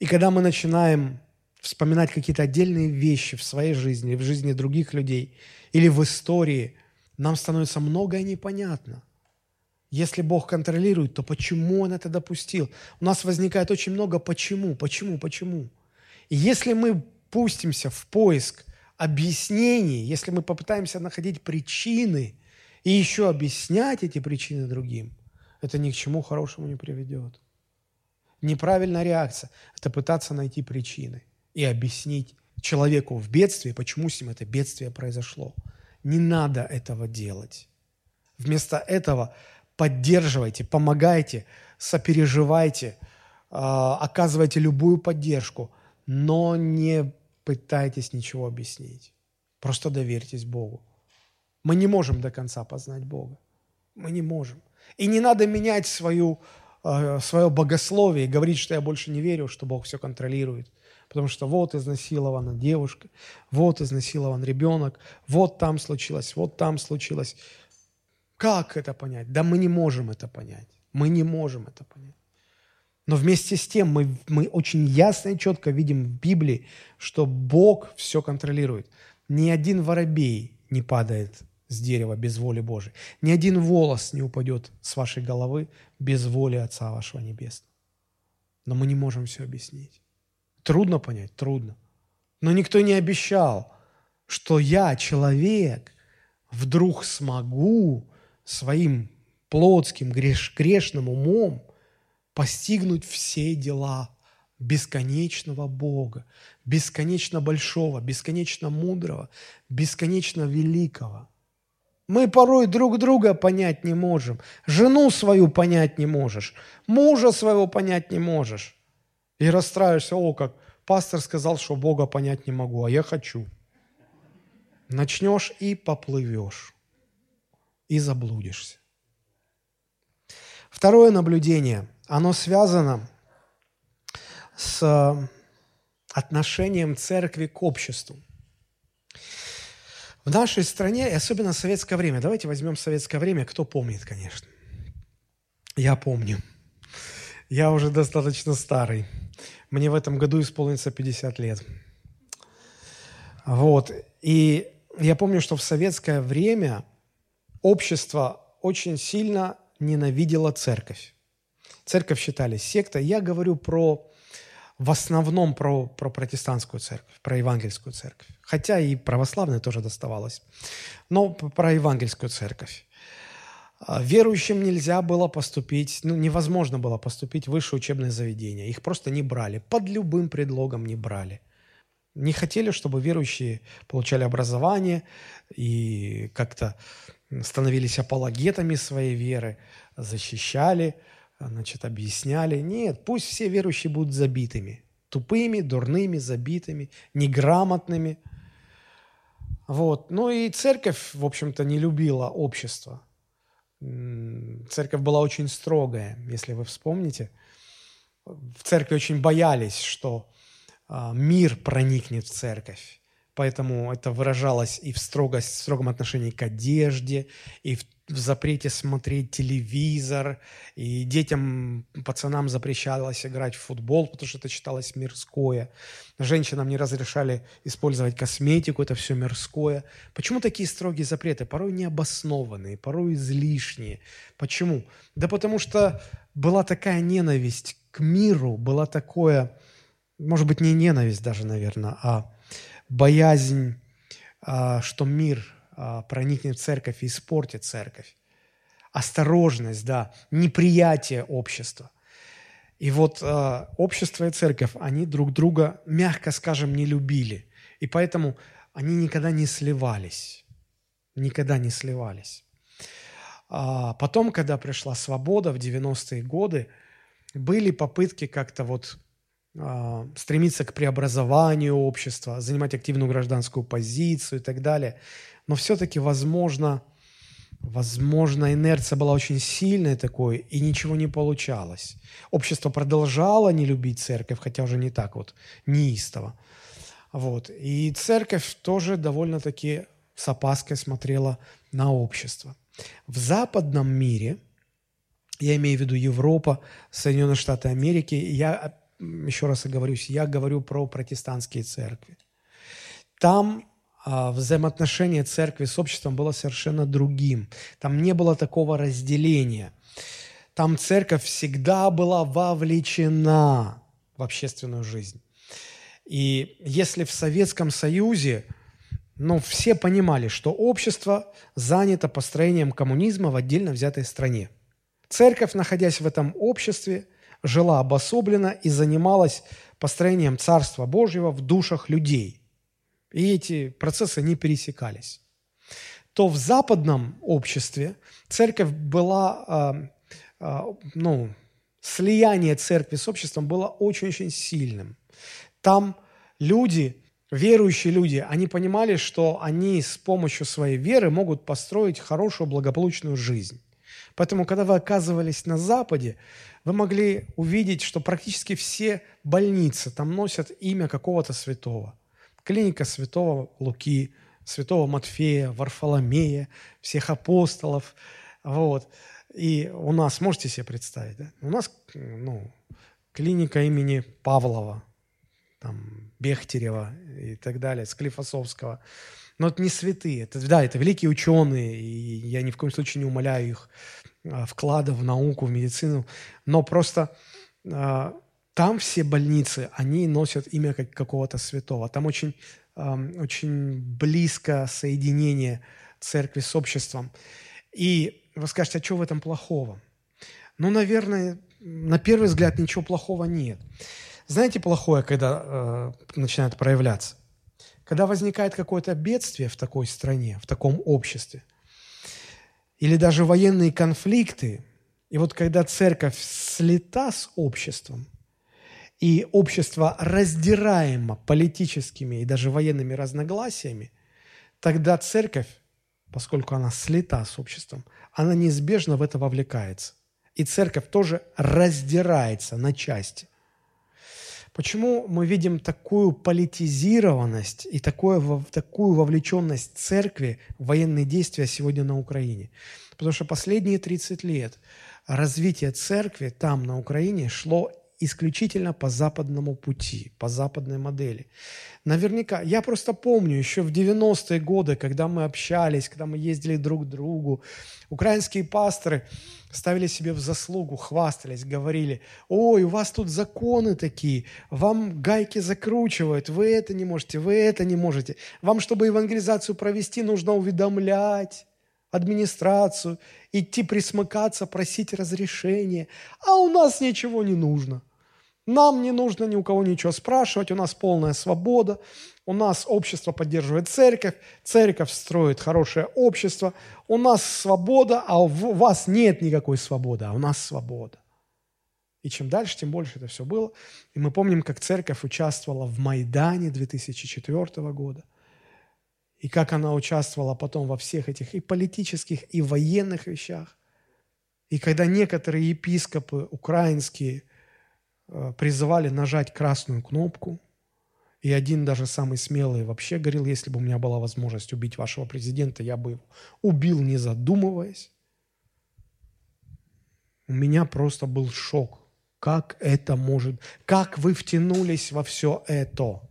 И когда мы начинаем вспоминать какие-то отдельные вещи в своей жизни, в жизни других людей или в истории, нам становится многое непонятно. Если Бог контролирует, то почему Он это допустил? У нас возникает очень много почему, почему, почему. И если мы пустимся в поиск объяснений, если мы попытаемся находить причины – и еще объяснять эти причины другим, это ни к чему хорошему не приведет. Неправильная реакция – это пытаться найти причины и объяснить человеку в бедствии, почему с ним это бедствие произошло. Не надо этого делать. Вместо этого поддерживайте, помогайте, сопереживайте, а, оказывайте любую поддержку, но не пытайтесь ничего объяснить. Просто доверьтесь Богу. Мы не можем до конца познать Бога. Мы не можем. И не надо менять свою, э, свое богословие и говорить, что я больше не верю, что Бог все контролирует. Потому что вот изнасилована девушка, вот изнасилован ребенок, вот там случилось, вот там случилось. Как это понять? Да мы не можем это понять. Мы не можем это понять. Но вместе с тем мы, мы очень ясно и четко видим в Библии, что Бог все контролирует. Ни один воробей не падает с дерева без воли Божией. Ни один волос не упадет с вашей головы без воли Отца вашего Небесного. Но мы не можем все объяснить. Трудно понять? Трудно. Но никто не обещал, что я, человек, вдруг смогу своим плотским, греш, грешным умом постигнуть все дела бесконечного Бога, бесконечно большого, бесконечно мудрого, бесконечно великого – мы порой друг друга понять не можем. Жену свою понять не можешь. Мужа своего понять не можешь. И расстраиваешься, о, как пастор сказал, что Бога понять не могу, а я хочу. Начнешь и поплывешь. И заблудишься. Второе наблюдение, оно связано с отношением церкви к обществу. В нашей стране, и особенно в советское время, давайте возьмем советское время, кто помнит, конечно. Я помню. Я уже достаточно старый. Мне в этом году исполнится 50 лет. Вот. И я помню, что в советское время общество очень сильно ненавидела церковь. Церковь считали сектой. Я говорю про в основном про, про протестантскую церковь, про евангельскую церковь. Хотя и православной тоже доставалось. Но про евангельскую церковь. А, верующим нельзя было поступить, ну, невозможно было поступить в высшее учебное заведение. Их просто не брали, под любым предлогом не брали. Не хотели, чтобы верующие получали образование и как-то становились апологетами своей веры, защищали, значит, объясняли. Нет, пусть все верующие будут забитыми, тупыми, дурными, забитыми, неграмотными. Вот. Ну и церковь, в общем-то, не любила общество. Церковь была очень строгая, если вы вспомните. В церкви очень боялись, что а, мир проникнет в церковь. Поэтому это выражалось и в, строгость, в строгом отношении к одежде, и в, в запрете смотреть телевизор, и детям, пацанам запрещалось играть в футбол, потому что это считалось мирское. Женщинам не разрешали использовать косметику, это все мирское. Почему такие строгие запреты? Порой необоснованные, порой излишние. Почему? Да потому что была такая ненависть к миру, была такое, может быть, не ненависть даже, наверное, а боязнь, а, что мир а, проникнет в церковь и испортит церковь. Осторожность, да, неприятие общества. И вот а, общество и церковь, они друг друга, мягко скажем, не любили. И поэтому они никогда не сливались. Никогда не сливались. Потом, когда пришла свобода в 90-е годы, были попытки как-то вот а, стремиться к преобразованию общества, занимать активную гражданскую позицию и так далее. Но все-таки, возможно, возможно, инерция была очень сильной такой, и ничего не получалось. Общество продолжало не любить церковь, хотя уже не так вот неистово. Вот. И церковь тоже довольно-таки с опаской смотрела на общество. В западном мире, я имею в виду Европа, Соединенные Штаты Америки, я еще раз оговорюсь, я говорю про протестантские церкви. Там а, взаимоотношение церкви с обществом было совершенно другим. Там не было такого разделения. Там церковь всегда была вовлечена в общественную жизнь. И если в Советском Союзе, ну, все понимали, что общество занято построением коммунизма в отдельно взятой стране. Церковь, находясь в этом обществе, жила обособленно и занималась построением Царства Божьего в душах людей. И эти процессы не пересекались. То в западном обществе церковь была, э, э, ну, слияние церкви с обществом было очень-очень сильным. Там люди, верующие люди, они понимали, что они с помощью своей веры могут построить хорошую, благополучную жизнь. Поэтому, когда вы оказывались на Западе, вы могли увидеть, что практически все больницы там носят имя какого-то святого. Клиника святого Луки, святого Матфея, Варфоломея, всех апостолов. Вот. И у нас, можете себе представить, да? у нас ну, клиника имени Павлова, там, Бехтерева и так далее, Склифосовского. Но это не святые. Это, да, это великие ученые, и я ни в коем случае не умоляю их а, вклада в науку, в медицину, но просто а, там все больницы, они носят имя как какого-то святого. Там очень, очень близко соединение церкви с обществом. И вы скажете, а что в этом плохого? Ну, наверное, на первый взгляд ничего плохого нет. Знаете, плохое, когда э, начинает проявляться? Когда возникает какое-то бедствие в такой стране, в таком обществе – или даже военные конфликты, и вот когда церковь слета с обществом, и общество раздираемо политическими и даже военными разногласиями, тогда церковь, поскольку она слета с обществом, она неизбежно в это вовлекается. И церковь тоже раздирается на части. Почему мы видим такую политизированность и такое, такую вовлеченность церкви в военные действия сегодня на Украине? Потому что последние 30 лет развитие церкви там, на Украине, шло исключительно по западному пути, по западной модели. Наверняка, я просто помню еще в 90-е годы, когда мы общались, когда мы ездили друг к другу, украинские пасторы ставили себе в заслугу, хвастались, говорили, ой, у вас тут законы такие, вам гайки закручивают, вы это не можете, вы это не можете. Вам, чтобы евангелизацию провести, нужно уведомлять администрацию, идти присмыкаться, просить разрешения. А у нас ничего не нужно. Нам не нужно ни у кого ничего спрашивать, у нас полная свобода, у нас общество поддерживает церковь, церковь строит хорошее общество, у нас свобода, а у вас нет никакой свободы, а у нас свобода. И чем дальше, тем больше это все было. И мы помним, как церковь участвовала в Майдане 2004 года и как она участвовала потом во всех этих и политических, и военных вещах. И когда некоторые епископы украинские э, призывали нажать красную кнопку, и один даже самый смелый вообще говорил, если бы у меня была возможность убить вашего президента, я бы его убил, не задумываясь. У меня просто был шок. Как это может... Как вы втянулись во все это?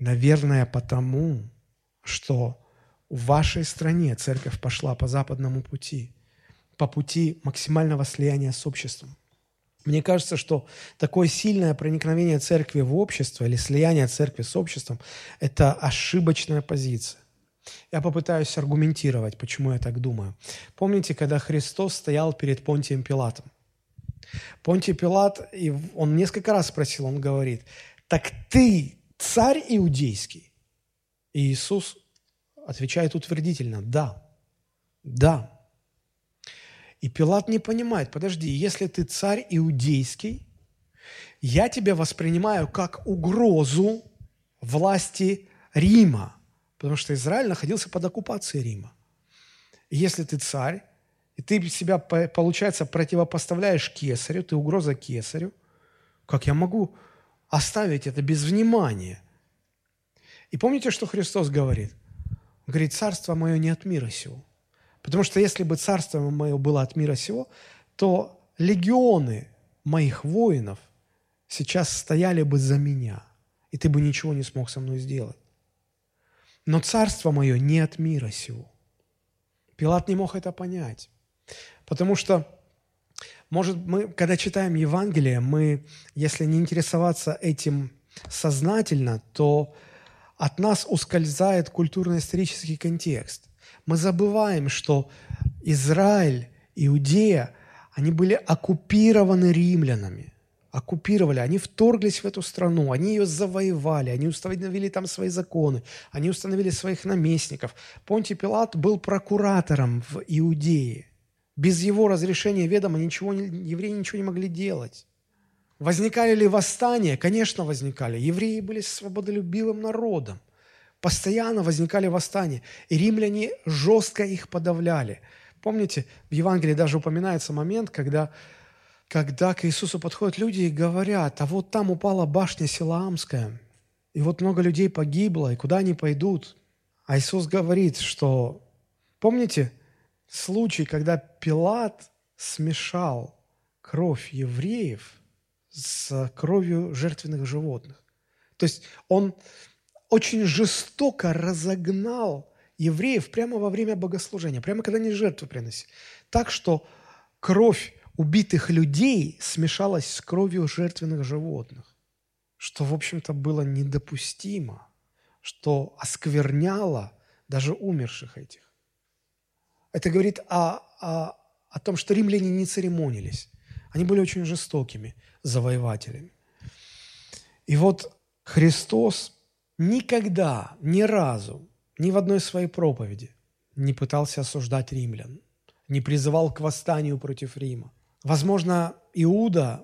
Наверное, потому, что в вашей стране церковь пошла по западному пути, по пути максимального слияния с обществом. Мне кажется, что такое сильное проникновение церкви в общество или слияние церкви с обществом – это ошибочная позиция. Я попытаюсь аргументировать, почему я так думаю. Помните, когда Христос стоял перед Понтием Пилатом? Понтий Пилат, и он несколько раз спросил, он говорит, «Так ты царь иудейский?» И Иисус отвечает утвердительно «да». Да. И Пилат не понимает, подожди, если ты царь иудейский, я тебя воспринимаю как угрозу власти Рима, потому что Израиль находился под оккупацией Рима. И если ты царь, и ты себя, получается, противопоставляешь кесарю, ты угроза кесарю, как я могу оставить это без внимания – и помните, что Христос говорит? Он говорит, царство мое не от мира сего. Потому что если бы царство мое было от мира сего, то легионы моих воинов сейчас стояли бы за меня, и ты бы ничего не смог со мной сделать. Но царство мое не от мира сего. Пилат не мог это понять, потому что, может, мы, когда читаем Евангелие, мы, если не интересоваться этим сознательно, то от нас ускользает культурно-исторический контекст. Мы забываем, что Израиль, Иудея, они были оккупированы римлянами. Оккупировали, они вторглись в эту страну, они ее завоевали, они установили там свои законы, они установили своих наместников. Понтий Пилат был прокуратором в Иудее. Без его разрешения ведома ничего, евреи ничего не могли делать. Возникали ли восстания? Конечно, возникали. Евреи были свободолюбивым народом. Постоянно возникали восстания. И римляне жестко их подавляли. Помните, в Евангелии даже упоминается момент, когда, когда к Иисусу подходят люди и говорят, а вот там упала башня Силаамская, и вот много людей погибло, и куда они пойдут? А Иисус говорит, что, помните, случай, когда Пилат смешал кровь евреев – с кровью жертвенных животных. То есть он очень жестоко разогнал евреев прямо во время богослужения, прямо когда они жертву приносили. Так что кровь убитых людей смешалась с кровью жертвенных животных, что, в общем-то, было недопустимо, что оскверняло даже умерших этих. Это говорит о, о, о том, что римляне не церемонились. Они были очень жестокими завоевателями. И вот Христос никогда, ни разу, ни в одной своей проповеди не пытался осуждать римлян, не призывал к восстанию против Рима. Возможно, Иуда,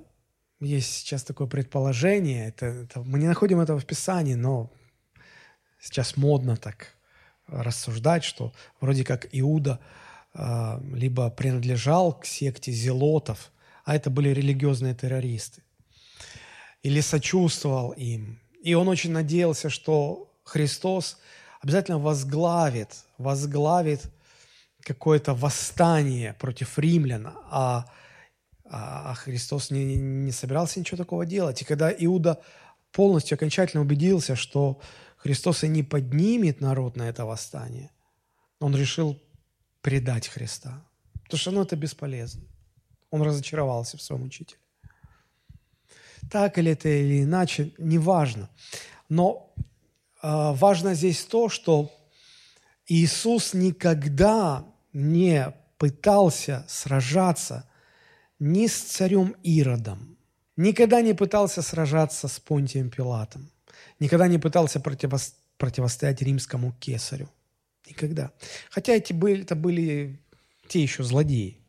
есть сейчас такое предположение, это, это, мы не находим этого в Писании, но сейчас модно так рассуждать, что вроде как Иуда э, либо принадлежал к секте зелотов, а это были религиозные террористы. Или сочувствовал им. И он очень надеялся, что Христос обязательно возглавит, возглавит какое-то восстание против римлян, а, А, а Христос не, не собирался ничего такого делать. И когда Иуда полностью окончательно убедился, что Христос и не поднимет народ на это восстание, он решил предать Христа. Потому что ну, это бесполезно. Он разочаровался в своем учителе. Так или это или иначе, неважно. Но э, важно здесь то, что Иисус никогда не пытался сражаться ни с царем Иродом, никогда не пытался сражаться с Понтием Пилатом, никогда не пытался противостоять римскому кесарю. Никогда. Хотя эти были, это были те еще злодеи.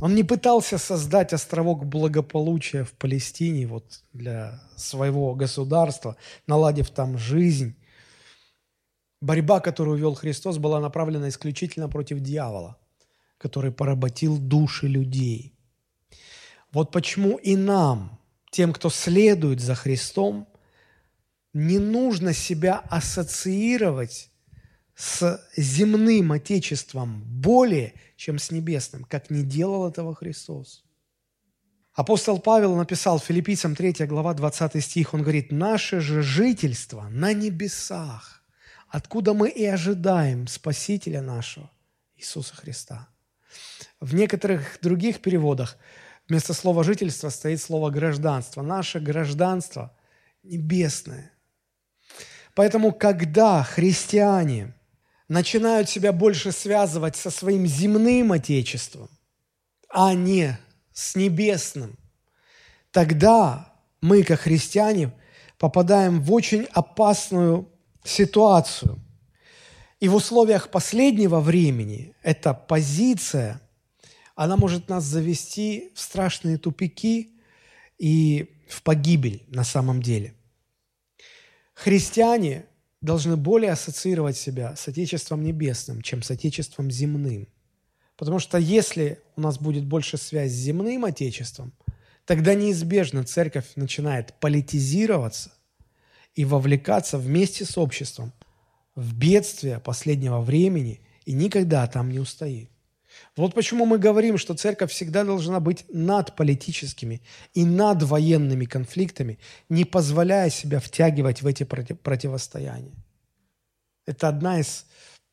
Он не пытался создать островок благополучия в Палестине вот, для своего государства, наладив там жизнь. Борьба, которую вел Христос, была направлена исключительно против дьявола, который поработил души людей. Вот почему и нам, тем, кто следует за Христом, не нужно себя ассоциировать с земным Отечеством более, чем с небесным, как не делал этого Христос. Апостол Павел написал Филиппийцам 3 глава 20 стих, он говорит, «Наше же жительство на небесах, откуда мы и ожидаем Спасителя нашего, Иисуса Христа». В некоторых других переводах вместо слова «жительство» стоит слово «гражданство». Наше гражданство небесное. Поэтому, когда христиане – начинают себя больше связывать со своим земным отечеством, а не с небесным, тогда мы, как христиане, попадаем в очень опасную ситуацию. И в условиях последнего времени эта позиция, она может нас завести в страшные тупики и в погибель на самом деле. Христиане должны более ассоциировать себя с Отечеством Небесным, чем с Отечеством Земным. Потому что если у нас будет больше связь с земным Отечеством, тогда неизбежно церковь начинает политизироваться и вовлекаться вместе с обществом в бедствие последнего времени и никогда там не устоит. Вот почему мы говорим, что церковь всегда должна быть над политическими и над военными конфликтами, не позволяя себя втягивать в эти противостояния. Это одна из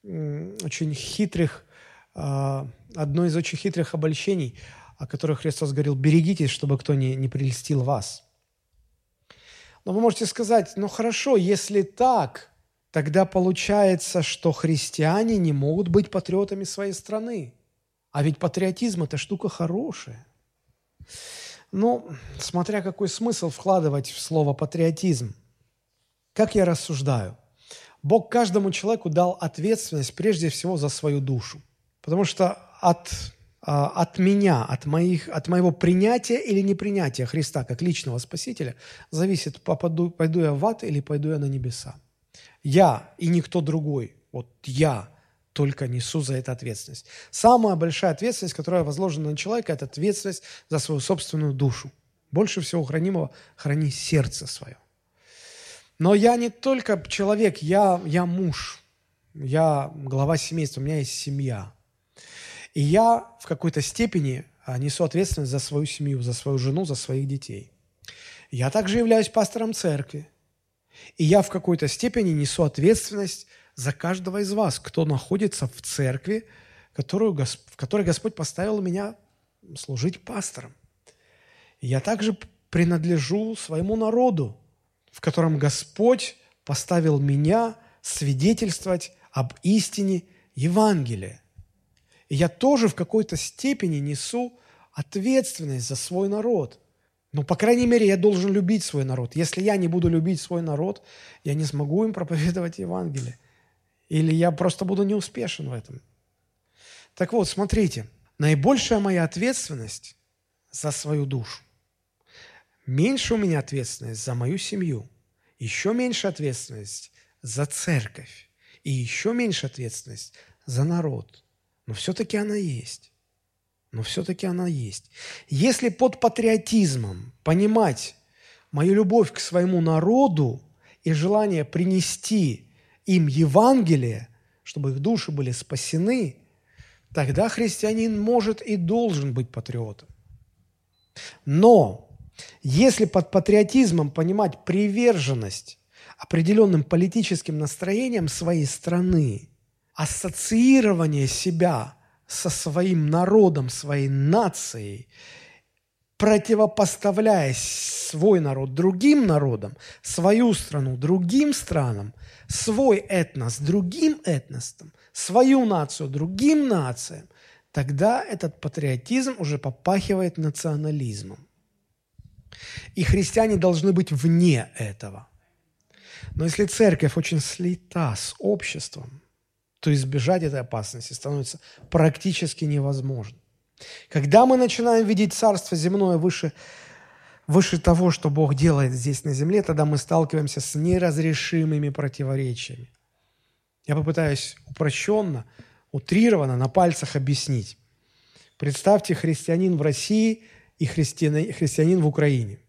очень хитрых, а, одно из очень хитрых обольщений, о которых Христос говорил, берегитесь, чтобы кто не, не прельстил вас. Но вы можете сказать, ну хорошо, если так, тогда получается, что христиане не могут быть патриотами своей страны. А ведь патриотизм – это штука хорошая. Ну, смотря какой смысл вкладывать в слово патриотизм. Как я рассуждаю? Бог каждому человеку дал ответственность прежде всего за свою душу. Потому что от, а, от меня, от, моих, от моего принятия или непринятия Христа как личного Спасителя зависит, попаду, пойду я в ад или пойду я на небеса. Я и никто другой. Вот я только несу за это ответственность. Самая большая ответственность, которая возложена на человека, это ответственность за свою собственную душу. Больше всего хранимого храни сердце свое. Но я не только человек, я, я муж, я глава семейства, у меня есть семья. И я в какой-то степени а, несу ответственность за свою семью, за свою жену, за своих детей. Я также являюсь пастором церкви. И я в какой-то степени несу ответственность за каждого из вас, кто находится в церкви, которую, в которой Господь поставил меня служить пастором. Я также принадлежу своему народу, в котором Господь поставил меня свидетельствовать об истине Евангелия. И я тоже в какой-то степени несу ответственность за свой народ. Но, по крайней мере, я должен любить свой народ. Если я не буду любить свой народ, я не смогу им проповедовать Евангелие. Или я просто буду неуспешен в этом. Так вот, смотрите, наибольшая моя ответственность за свою душу. Меньше у меня ответственность за мою семью. Еще меньше ответственность за церковь. И еще меньше ответственность за народ. Но все-таки она есть. Но все-таки она есть. Если под патриотизмом понимать мою любовь к своему народу и желание принести им Евангелие, чтобы их души были спасены, тогда христианин может и должен быть патриотом. Но если под патриотизмом понимать приверженность определенным политическим настроением своей страны, ассоциирование себя со своим народом, своей нацией, противопоставляя свой народ другим народам, свою страну другим странам, свой этнос другим этносам, свою нацию другим нациям, тогда этот патриотизм уже попахивает национализмом. И христиане должны быть вне этого. Но если церковь очень слита с обществом, то избежать этой опасности становится практически невозможно. Когда мы начинаем видеть Царство земное выше, выше того, что Бог делает здесь на земле, тогда мы сталкиваемся с неразрешимыми противоречиями. Я попытаюсь упрощенно, утрированно на пальцах объяснить. Представьте христианин в России и христианин в Украине.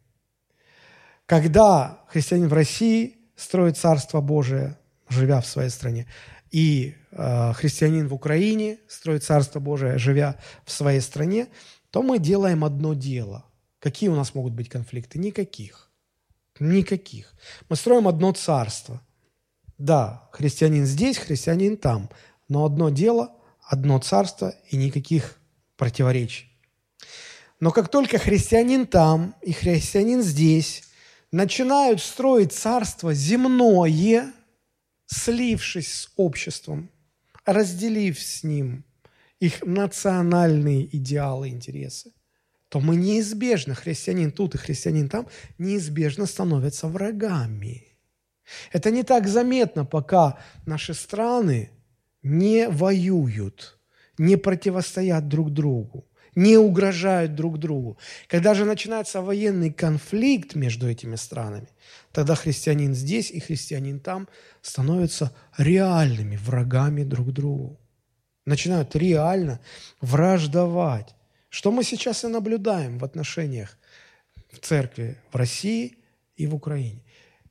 Когда христианин в России строит Царство Божие, живя в своей стране, и христианин в Украине строит Царство Божие, живя в своей стране, то мы делаем одно дело. Какие у нас могут быть конфликты? Никаких. Никаких. Мы строим одно царство. Да, христианин здесь, христианин там. Но одно дело, одно царство и никаких противоречий. Но как только христианин там и христианин здесь начинают строить царство земное, слившись с обществом, разделив с ним их национальные идеалы, интересы, то мы неизбежно, христианин тут и христианин там, неизбежно становятся врагами. Это не так заметно, пока наши страны не воюют, не противостоят друг другу не угрожают друг другу. Когда же начинается военный конфликт между этими странами, тогда христианин здесь и христианин там становятся реальными врагами друг другу. Начинают реально враждовать. Что мы сейчас и наблюдаем в отношениях в церкви в России и в Украине.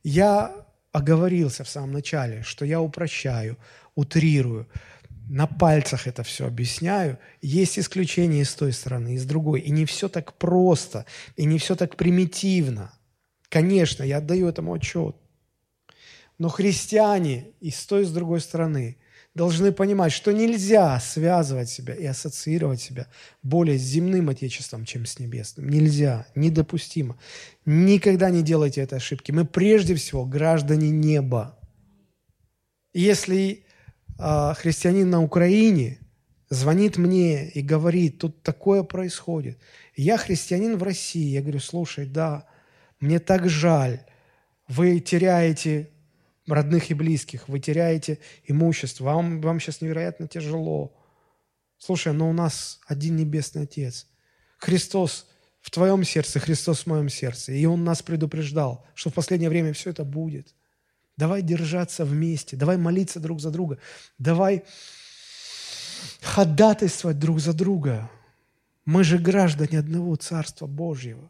Я оговорился в самом начале, что я упрощаю, утрирую на пальцах это все объясняю. Есть исключения и с той стороны, и с другой. И не все так просто, и не все так примитивно. Конечно, я отдаю этому отчет. Но христиане и с той, и с другой стороны должны понимать, что нельзя связывать себя и ассоциировать себя более с земным Отечеством, чем с небесным. Нельзя, недопустимо. Никогда не делайте этой ошибки. Мы прежде всего граждане неба. Если христианин на Украине звонит мне и говорит, тут такое происходит. Я христианин в России. Я говорю, слушай, да, мне так жаль. Вы теряете родных и близких, вы теряете имущество, вам, вам сейчас невероятно тяжело. Слушай, но у нас один Небесный Отец. Христос в твоем сердце, Христос в моем сердце. И Он нас предупреждал, что в последнее время все это будет. Давай держаться вместе, давай молиться друг за друга, давай ходатайствовать друг за друга. Мы же граждане одного Царства Божьего.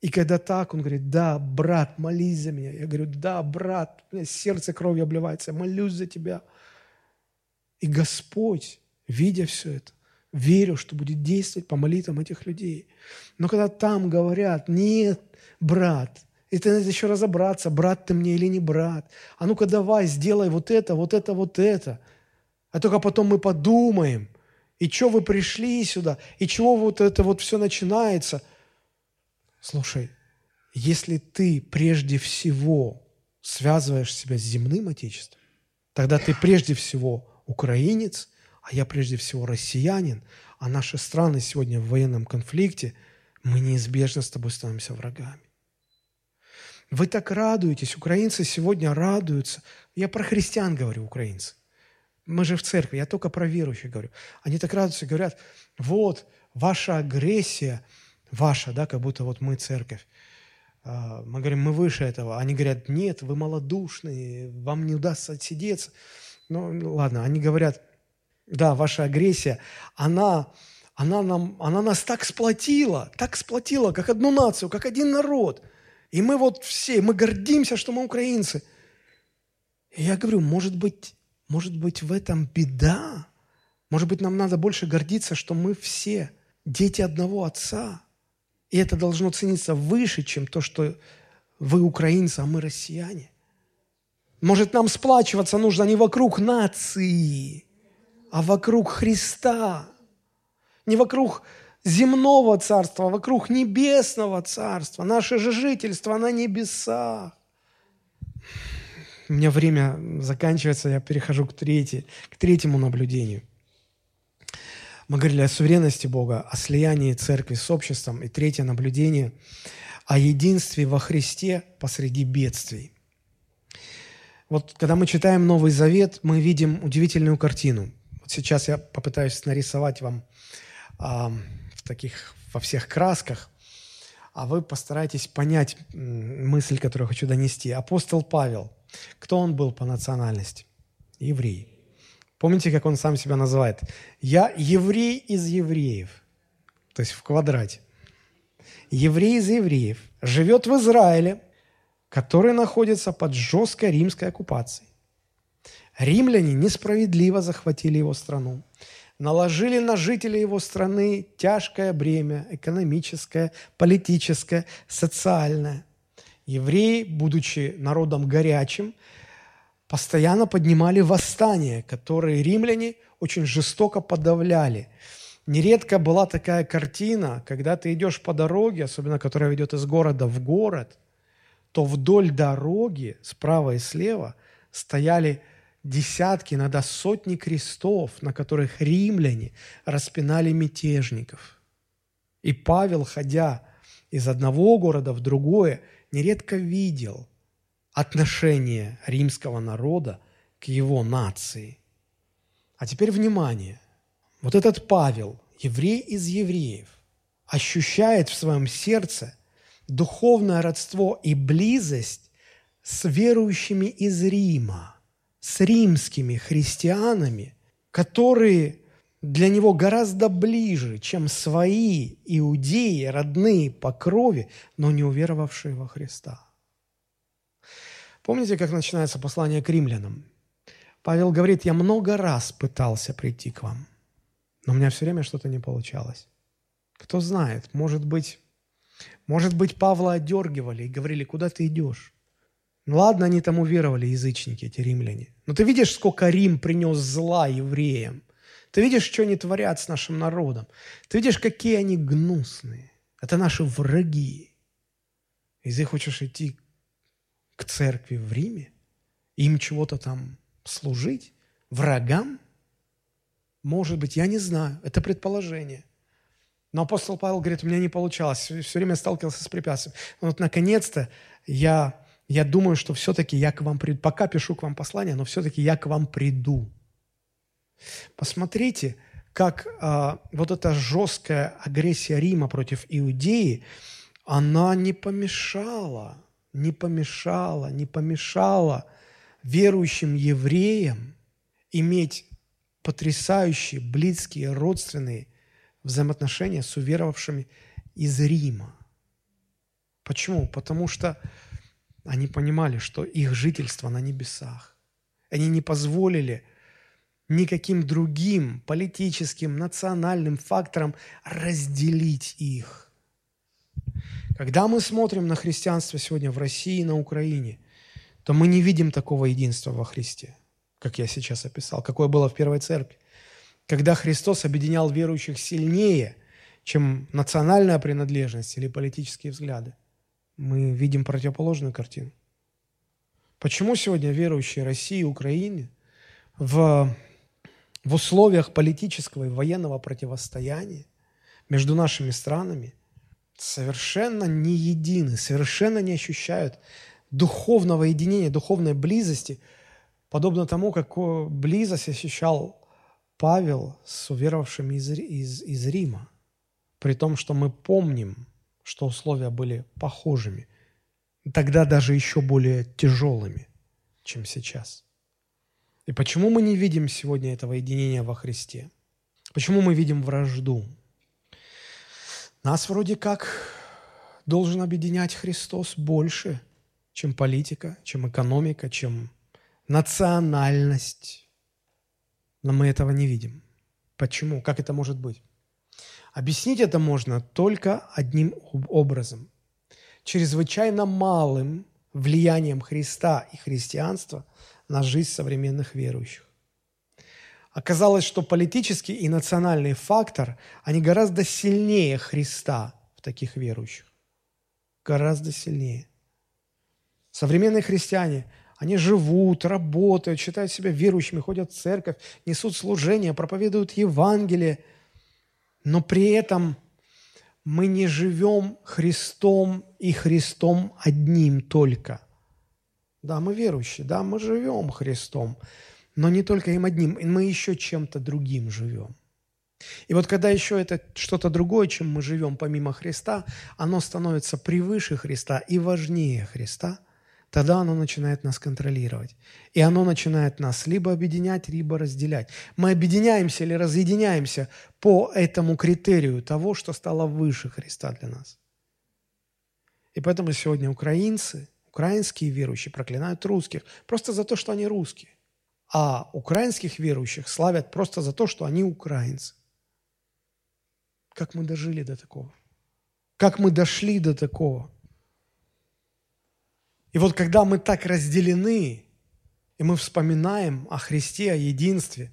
И когда так, он говорит, да, брат, молись за меня. Я говорю, да, брат, у меня сердце кровью обливается, я молюсь за тебя. И Господь, видя все это, верю, что будет действовать по молитвам этих людей. Но когда там говорят, нет, брат, и ты надо еще разобраться, брат ты мне или не брат. А ну-ка давай, сделай вот это, вот это, вот это. А только потом мы подумаем, и что вы пришли сюда, и чего вот это вот все начинается. Слушай, если ты прежде всего связываешь себя с земным Отечеством, тогда ты прежде всего украинец, а я прежде всего россиянин, а наши страны сегодня в военном конфликте, мы неизбежно с тобой становимся врагами. Вы так радуетесь, украинцы сегодня радуются. Я про христиан говорю, украинцы. Мы же в церкви, я только про верующих говорю. Они так радуются, говорят, вот, ваша агрессия, ваша, да, как будто вот мы церковь. А, мы говорим, мы выше этого. Они говорят, нет, вы малодушные, вам не удастся отсидеться. Ну, ладно, они говорят, да, ваша агрессия, она, она, нам, она нас так сплотила, так сплотила, как одну нацию, как один народ – и мы вот все, мы гордимся, что мы украинцы. И я говорю, может быть, может быть в этом беда? Может быть, нам надо больше гордиться, что мы все дети одного Отца. И это должно цениться выше, чем то, что вы украинцы, а мы россияне. Может, нам сплачиваться нужно не вокруг нации, а вокруг Христа. Не вокруг земного царства, вокруг небесного царства. Наше же жительство на небесах. У меня время заканчивается, я перехожу к, третьей, к третьему наблюдению. Мы говорили о суверенности Бога, о слиянии церкви с обществом. И третье наблюдение – о единстве во Христе посреди бедствий. Вот когда мы читаем Новый Завет, мы видим удивительную картину. Вот сейчас я попытаюсь нарисовать вам таких, во всех красках, а вы постарайтесь понять мысль, которую хочу донести. Апостол Павел, кто он был по национальности? Еврей. Помните, как он сам себя называет? «Я еврей из евреев», то есть в квадрате еврей из евреев, живет в Израиле, который находится под жесткой римской оккупацией. Римляне несправедливо захватили его страну, наложили на жителей его страны тяжкое бремя экономическое, политическое, социальное. Евреи, будучи народом горячим, постоянно поднимали восстания, которые римляне очень жестоко подавляли – Нередко была такая картина, когда ты идешь по дороге, особенно которая ведет из города в город, то вдоль дороги справа и слева стояли десятки, иногда сотни крестов, на которых римляне распинали мятежников. И Павел, ходя из одного города в другое, нередко видел отношение римского народа к его нации. А теперь внимание – вот этот Павел, еврей из евреев, ощущает в своем сердце духовное родство и близость с верующими из Рима, с римскими христианами, которые для него гораздо ближе, чем свои иудеи, родные по крови, но не уверовавшие во Христа. Помните, как начинается послание к римлянам? Павел говорит, я много раз пытался прийти к вам – но у меня все время что-то не получалось. Кто знает, может быть, может быть, Павла отдергивали и говорили, куда ты идешь? Ну ладно, они там уверовали, язычники, эти римляне. Но ты видишь, сколько Рим принес зла евреям. Ты видишь, что они творят с нашим народом. Ты видишь, какие они гнусные. Это наши враги. И ты хочешь идти к церкви в Риме? Им чего-то там служить? Врагам? Может быть, я не знаю, это предположение. Но апостол Павел говорит, у меня не получалось, все, время сталкивался с препятствием. Вот наконец-то я, я думаю, что все-таки я к вам приду. Пока пишу к вам послание, но все-таки я к вам приду. Посмотрите, как а, вот эта жесткая агрессия Рима против Иудеи, она не помешала, не помешала, не помешала верующим евреям иметь потрясающие, близкие, родственные взаимоотношения с уверовавшими из Рима. Почему? Потому что они понимали, что их жительство на небесах. Они не позволили никаким другим политическим, национальным факторам разделить их. Когда мы смотрим на христианство сегодня в России и на Украине, то мы не видим такого единства во Христе – как я сейчас описал, какое было в первой церкви. Когда Христос объединял верующих сильнее, чем национальная принадлежность или политические взгляды. Мы видим противоположную картину. Почему сегодня верующие России и Украины в, в условиях политического и военного противостояния между нашими странами совершенно не едины, совершенно не ощущают духовного единения, духовной близости – Подобно тому, какую близость ощущал Павел с уверовавшими из, из, из Рима, при том, что мы помним, что условия были похожими, тогда даже еще более тяжелыми, чем сейчас. И почему мы не видим сегодня этого единения во Христе? Почему мы видим вражду? Нас вроде как должен объединять Христос больше, чем политика, чем экономика, чем национальность. Но мы этого не видим. Почему? Как это может быть? Объяснить это можно только одним образом. Чрезвычайно малым влиянием Христа и христианства на жизнь современных верующих. Оказалось, что политический и национальный фактор, они гораздо сильнее Христа в таких верующих. Гораздо сильнее. Современные христиане, они живут, работают, считают себя верующими, ходят в церковь, несут служение, проповедуют Евангелие – но при этом мы не живем Христом и Христом одним только. Да, мы верующие, да, мы живем Христом, но не только им одним, мы еще чем-то другим живем. И вот когда еще это что-то другое, чем мы живем помимо Христа, оно становится превыше Христа и важнее Христа, тогда оно начинает нас контролировать. И оно начинает нас либо объединять, либо разделять. Мы объединяемся или разъединяемся по этому критерию того, что стало выше Христа для нас. И поэтому сегодня украинцы, украинские верующие проклинают русских просто за то, что они русские. А украинских верующих славят просто за то, что они украинцы. Как мы дожили до такого? Как мы дошли до такого? И вот когда мы так разделены, и мы вспоминаем о Христе, о единстве,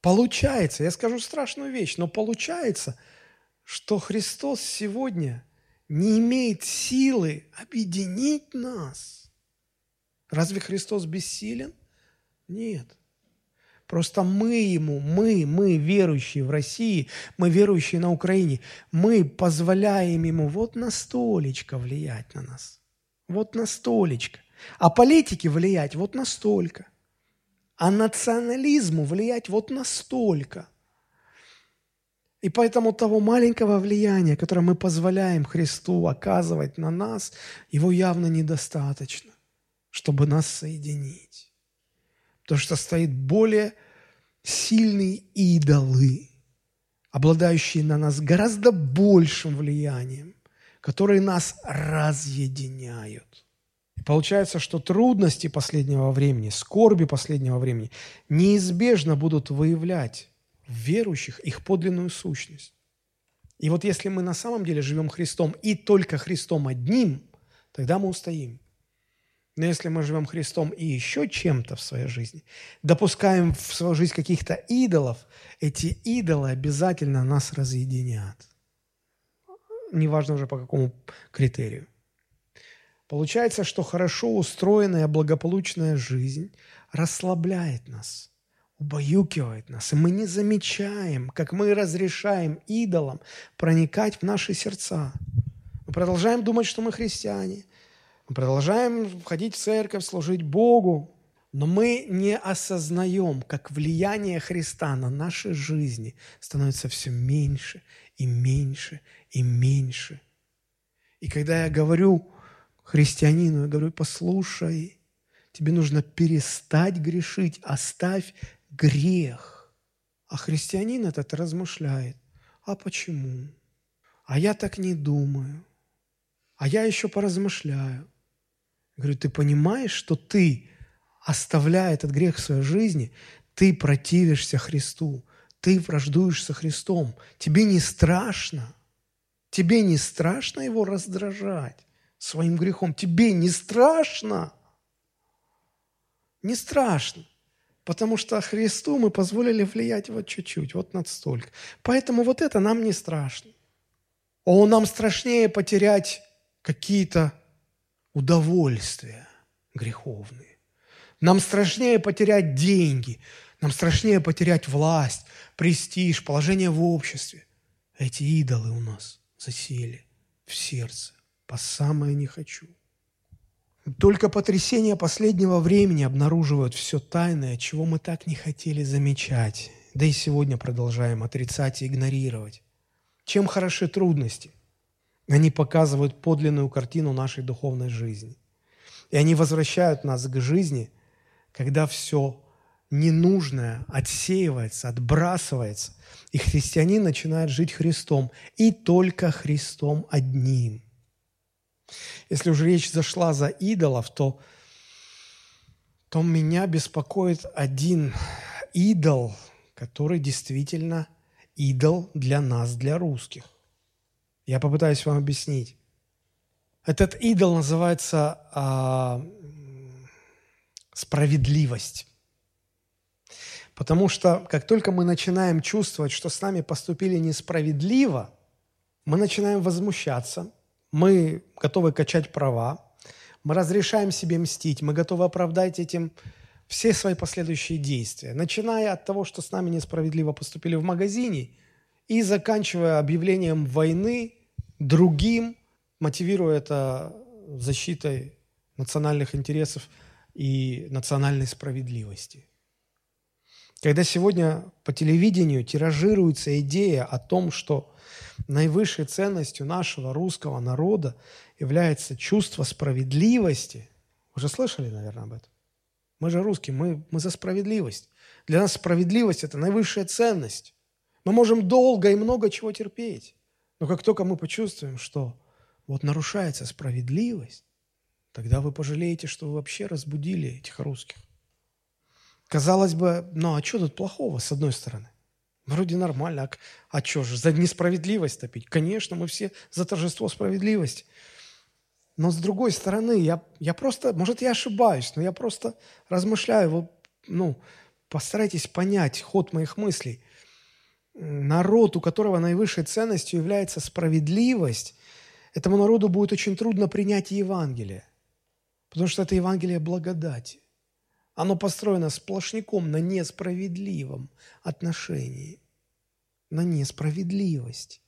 получается, я скажу страшную вещь, но получается, что Христос сегодня не имеет силы объединить нас. Разве Христос бессилен? Нет. Просто мы Ему, мы, мы, верующие в России, мы, верующие на Украине, мы позволяем Ему вот на столечко влиять на нас – вот настолечко. А политике влиять вот настолько. А национализму влиять вот настолько. И поэтому того маленького влияния, которое мы позволяем Христу оказывать на нас, его явно недостаточно, чтобы нас соединить. Потому что стоит более сильные идолы, обладающие на нас гораздо большим влиянием, которые нас разъединяют. И получается, что трудности последнего времени, скорби последнего времени неизбежно будут выявлять в верующих их подлинную сущность. И вот если мы на самом деле живем Христом и только Христом одним, тогда мы устоим. Но если мы живем Христом и еще чем-то в своей жизни, допускаем в свою жизнь каких-то идолов, эти идолы обязательно нас разъединят неважно уже по какому критерию. Получается, что хорошо устроенная, благополучная жизнь расслабляет нас, убаюкивает нас, и мы не замечаем, как мы разрешаем идолам проникать в наши сердца. Мы продолжаем думать, что мы христиане, мы продолжаем ходить в церковь, служить Богу, но мы не осознаем, как влияние Христа на наши жизни становится все меньше и меньше и меньше. И когда я говорю христианину, я говорю, послушай, тебе нужно перестать грешить, оставь грех. А христианин этот размышляет, а почему? А я так не думаю. А я еще поразмышляю. Я говорю, ты понимаешь, что ты, оставляя этот грех в своей жизни, ты противишься Христу ты враждуешь со Христом. Тебе не страшно. Тебе не страшно его раздражать своим грехом. Тебе не страшно. Не страшно. Потому что Христу мы позволили влиять вот чуть-чуть, вот настолько. Поэтому вот это нам не страшно. О, нам страшнее потерять какие-то удовольствия греховные. Нам страшнее потерять деньги. Нам страшнее потерять власть, престиж, положение в обществе. Эти идолы у нас засели в сердце по самое не хочу. Только потрясения последнего времени обнаруживают все тайное, чего мы так не хотели замечать, да и сегодня продолжаем отрицать и игнорировать. Чем хороши трудности? Они показывают подлинную картину нашей духовной жизни. И они возвращают нас к жизни, когда все ненужное отсеивается, отбрасывается, и христианин начинает жить Христом, и только Христом одним. Если уже речь зашла за идолов, то, то меня беспокоит один идол, который действительно идол для нас, для русских. Я попытаюсь вам объяснить. Этот идол называется а, справедливость. Потому что как только мы начинаем чувствовать, что с нами поступили несправедливо, мы начинаем возмущаться, мы готовы качать права, мы разрешаем себе мстить, мы готовы оправдать этим все свои последующие действия, начиная от того, что с нами несправедливо поступили в магазине, и заканчивая объявлением войны другим, мотивируя это защитой национальных интересов и национальной справедливости. Когда сегодня по телевидению тиражируется идея о том, что наивысшей ценностью нашего русского народа является чувство справедливости, вы же слышали, наверное, об этом? Мы же русские, мы, мы за справедливость. Для нас справедливость – это наивысшая ценность. Мы можем долго и много чего терпеть. Но как только мы почувствуем, что вот нарушается справедливость, тогда вы пожалеете, что вы вообще разбудили этих русских. Казалось бы, ну а что тут плохого, с одной стороны? Вроде нормально. А, а что же, за несправедливость топить? Конечно, мы все за торжество справедливости. Но с другой стороны, я, я просто, может, я ошибаюсь, но я просто размышляю, вот, ну, постарайтесь понять ход моих мыслей. Народ, у которого наивысшей ценностью является справедливость, этому народу будет очень трудно принять Евангелие, потому что это Евангелие благодати. Оно построено сплошняком на несправедливом отношении, на несправедливость.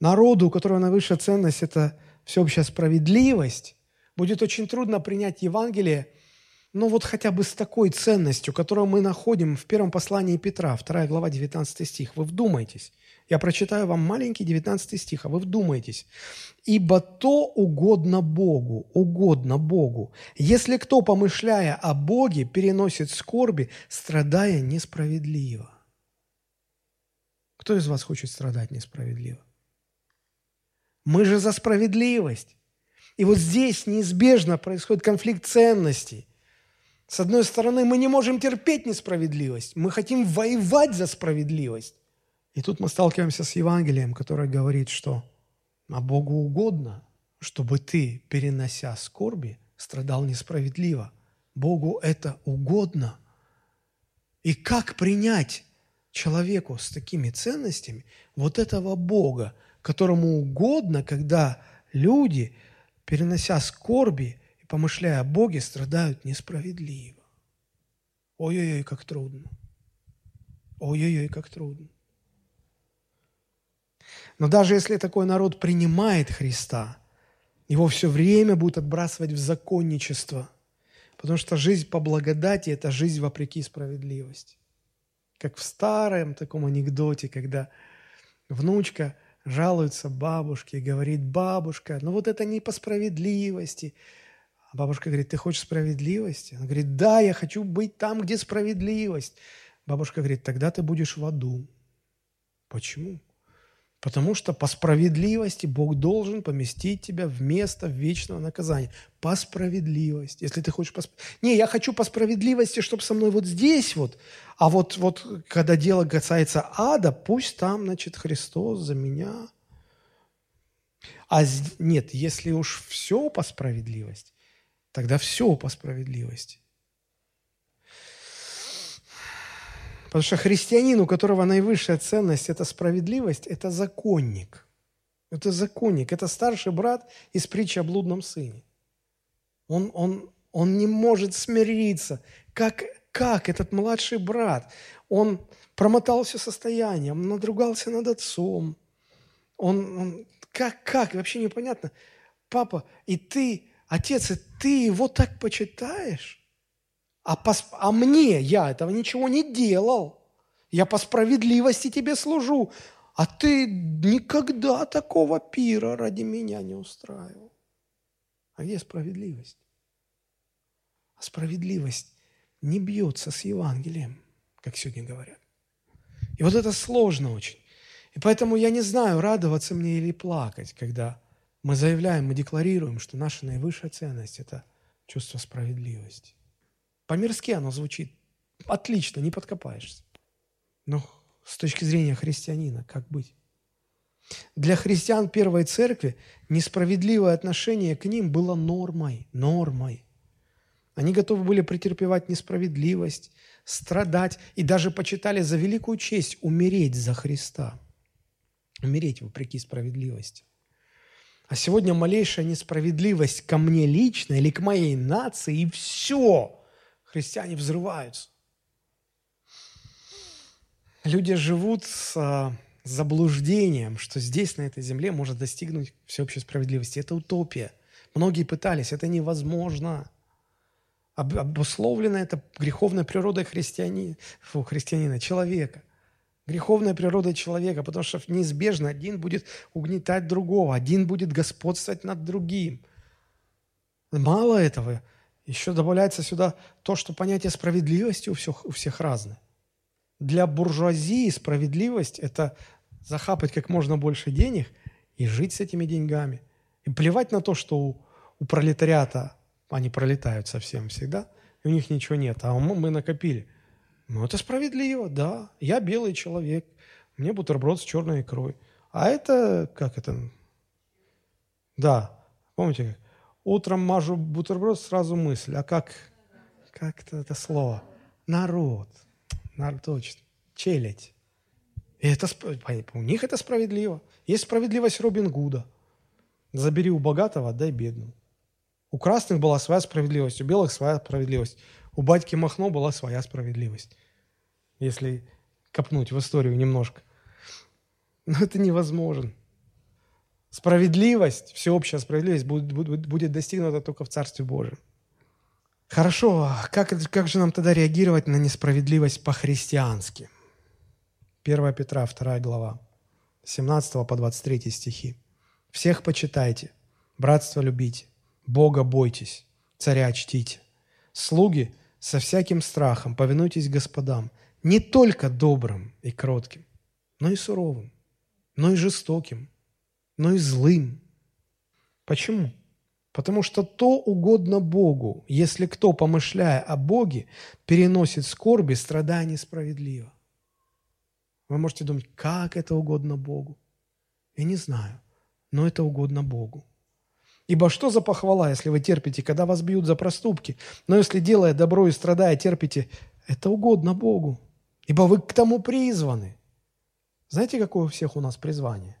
Народу, у которого наивысшая ценность – это всеобщая справедливость, будет очень трудно принять Евангелие, ну вот хотя бы с такой ценностью, которую мы находим в первом послании Петра, 2 глава, 19 стих. Вы вдумайтесь. Я прочитаю вам маленький 19 стих, а вы вдумайтесь. «Ибо то угодно Богу, угодно Богу, если кто, помышляя о Боге, переносит скорби, страдая несправедливо». Кто из вас хочет страдать несправедливо? Мы же за справедливость. И вот здесь неизбежно происходит конфликт ценностей. С одной стороны, мы не можем терпеть несправедливость, мы хотим воевать за справедливость. И тут мы сталкиваемся с Евангелием, которое говорит, что а Богу угодно, чтобы ты, перенося скорби, страдал несправедливо. Богу это угодно. И как принять человеку с такими ценностями вот этого Бога, которому угодно, когда люди, перенося скорби и помышляя о Боге, страдают несправедливо. Ой-ой-ой, как трудно. Ой-ой-ой, как трудно. Но даже если такой народ принимает Христа, его все время будут отбрасывать в законничество, потому что жизнь по благодати – это жизнь вопреки справедливости. Как в старом таком анекдоте, когда внучка – жалуется бабушке и говорит, бабушка, ну вот это не по справедливости. А бабушка говорит, ты хочешь справедливости? Она говорит, да, я хочу быть там, где справедливость. Бабушка говорит, тогда ты будешь в аду. Почему? Потому что по справедливости Бог должен поместить тебя в место вечного наказания. По справедливости. Если ты хочешь по Не, я хочу по справедливости, чтобы со мной вот здесь вот. А вот, вот когда дело касается ада, пусть там, значит, Христос за меня. А нет, если уж все по справедливости, тогда все по справедливости. Потому что христианин, у которого наивысшая ценность – это справедливость, это законник. Это законник, это старший брат из притчи о блудном сыне. Он, он, он не может смириться. Как, как этот младший брат? Он промотал все состояние, он надругался над отцом. Он, он, как, как? Вообще непонятно. Папа, и ты, отец, и ты его так почитаешь? А, по, а мне я этого ничего не делал. Я по справедливости тебе служу. А ты никогда такого пира ради меня не устраивал. А где справедливость? А справедливость не бьется с Евангелием, как сегодня говорят. И вот это сложно очень. И поэтому я не знаю, радоваться мне или плакать, когда мы заявляем, мы декларируем, что наша наивысшая ценность – это чувство справедливости. По-мирски оно звучит отлично, не подкопаешься. Но с точки зрения христианина, как быть? Для христиан первой церкви несправедливое отношение к ним было нормой, нормой. Они готовы были претерпевать несправедливость, страдать и даже почитали за великую честь умереть за Христа. Умереть вопреки справедливости. А сегодня малейшая несправедливость ко мне лично или к моей нации, и все, христиане взрываются. Люди живут с а, заблуждением, что здесь, на этой земле, может достигнуть всеобщей справедливости. Это утопия. Многие пытались, это невозможно. Обусловлено это греховной природой христиани... Фу, христианина, человека. Греховная природа человека, потому что неизбежно один будет угнетать другого, один будет господствовать над другим. Мало этого, еще добавляется сюда то, что понятие справедливости у всех, у всех разное. Для буржуазии справедливость – это захапать как можно больше денег и жить с этими деньгами. И плевать на то, что у, у пролетариата они пролетают совсем всегда, и у них ничего нет, а мы, мы накопили. Ну, это справедливо, да. Я белый человек, мне бутерброд с черной икрой. А это, как это? Да, помните как? Утром мажу бутерброд, сразу мысль. А как, как это, это слово? Народ. Народ, точно. Челядь. И это, у них это справедливо. Есть справедливость Робин Гуда. Забери у богатого, отдай бедному. У красных была своя справедливость, у белых своя справедливость. У батьки Махно была своя справедливость. Если копнуть в историю немножко. Но это невозможно. Справедливость, всеобщая справедливость будет, будет, будет достигнута только в Царстве Божьем. Хорошо, а как, как же нам тогда реагировать на несправедливость по-христиански? 1 Петра, 2 глава, 17 по 23 стихи. «Всех почитайте, братство любите, Бога бойтесь, царя чтите. Слуги со всяким страхом повинуйтесь господам, не только добрым и кротким, но и суровым, но и жестоким, но и злым. Почему? Потому что то угодно Богу, если кто, помышляя о Боге, переносит скорби, страдания справедливо. Вы можете думать, как это угодно Богу? Я не знаю, но это угодно Богу. Ибо что за похвала, если вы терпите, когда вас бьют за проступки? Но если, делая добро и страдая, терпите, это угодно Богу. Ибо вы к тому призваны. Знаете, какое у всех у нас призвание?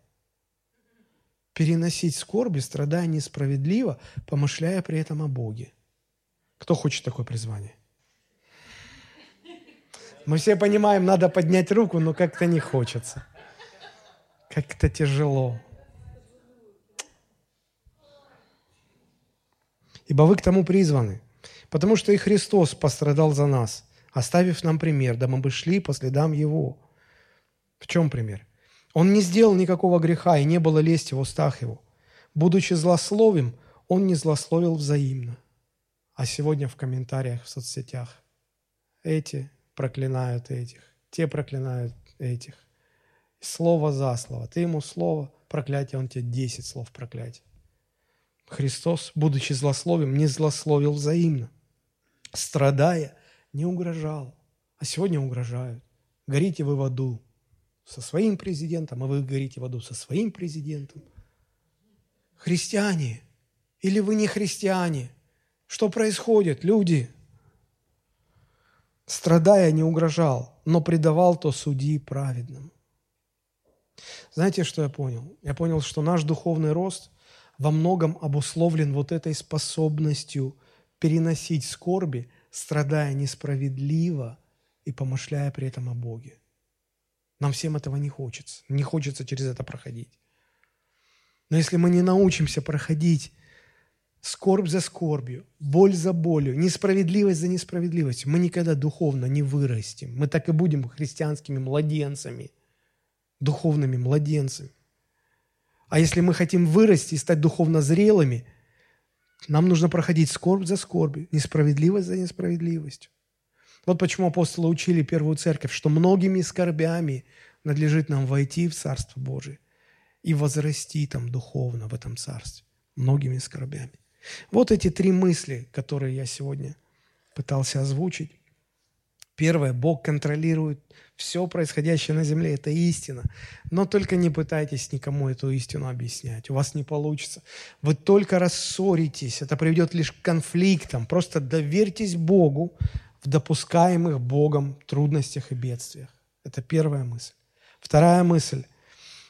Переносить скорби, страдая несправедливо, помышляя при этом о Боге. Кто хочет такое призвание? Мы все понимаем, надо поднять руку, но как-то не хочется. Как-то тяжело. Ибо вы к тому призваны, потому что и Христос пострадал за нас, оставив нам пример, да мы бы шли по следам Его. В чем пример? Он не сделал никакого греха, и не было лести в устах Его. Будучи злословим, Он не злословил взаимно. А сегодня в комментариях в соцсетях эти проклинают этих, те проклинают этих. Слово за слово. Ты ему слово проклятие, он тебе десять слов проклятия. Христос, будучи злословием, не злословил взаимно. Страдая, не угрожал. А сегодня угрожают. Горите вы в аду со своим президентом, а вы горите в аду со своим президентом. Христиане или вы не христиане? Что происходит, люди? страдая, не угрожал, но предавал то судьи праведным. Знаете, что я понял? Я понял, что наш духовный рост во многом обусловлен вот этой способностью переносить скорби, страдая несправедливо и помышляя при этом о Боге. Нам всем этого не хочется. Не хочется через это проходить. Но если мы не научимся проходить скорбь за скорбью, боль за болью, несправедливость за несправедливостью. Мы никогда духовно не вырастем. Мы так и будем христианскими младенцами, духовными младенцами. А если мы хотим вырасти и стать духовно зрелыми, нам нужно проходить скорбь за скорбью, несправедливость за несправедливостью. Вот почему апостолы учили первую церковь, что многими скорбями надлежит нам войти в Царство Божие и возрасти там духовно в этом Царстве. Многими скорбями. Вот эти три мысли, которые я сегодня пытался озвучить. Первое, Бог контролирует все происходящее на земле, это истина. Но только не пытайтесь никому эту истину объяснять, у вас не получится. Вы только рассоритесь, это приведет лишь к конфликтам. Просто доверьтесь Богу допускаемых Богом трудностях и бедствиях. Это первая мысль. Вторая мысль.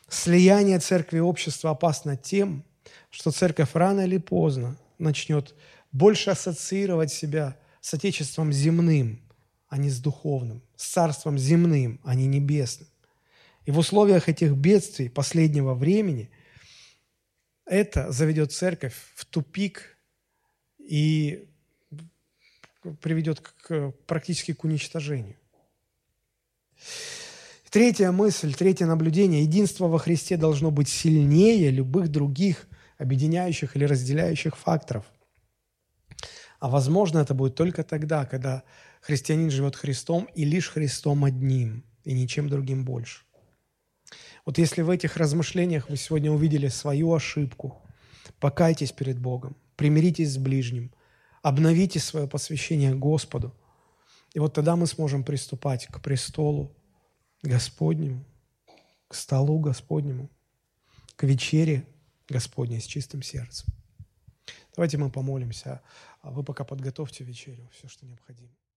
Слияние церкви и общества опасно тем, что церковь рано или поздно начнет больше ассоциировать себя с Отечеством земным – а не с духовным, с царством земным, а не небесным. И в условиях этих бедствий последнего времени это заведет церковь в тупик и приведет к, практически к уничтожению. Третья мысль, третье наблюдение. Единство во Христе должно быть сильнее любых других объединяющих или разделяющих факторов. А возможно, это будет только тогда, когда Христианин живет Христом и лишь Христом одним, и ничем другим больше. Вот если в этих размышлениях вы сегодня увидели свою ошибку, покайтесь перед Богом, примиритесь с ближним, обновите свое посвящение Господу, и вот тогда мы сможем приступать к престолу Господнему, к столу Господнему, к вечере Господней с чистым сердцем. Давайте мы помолимся, а вы пока подготовьте вечерю, все, что необходимо.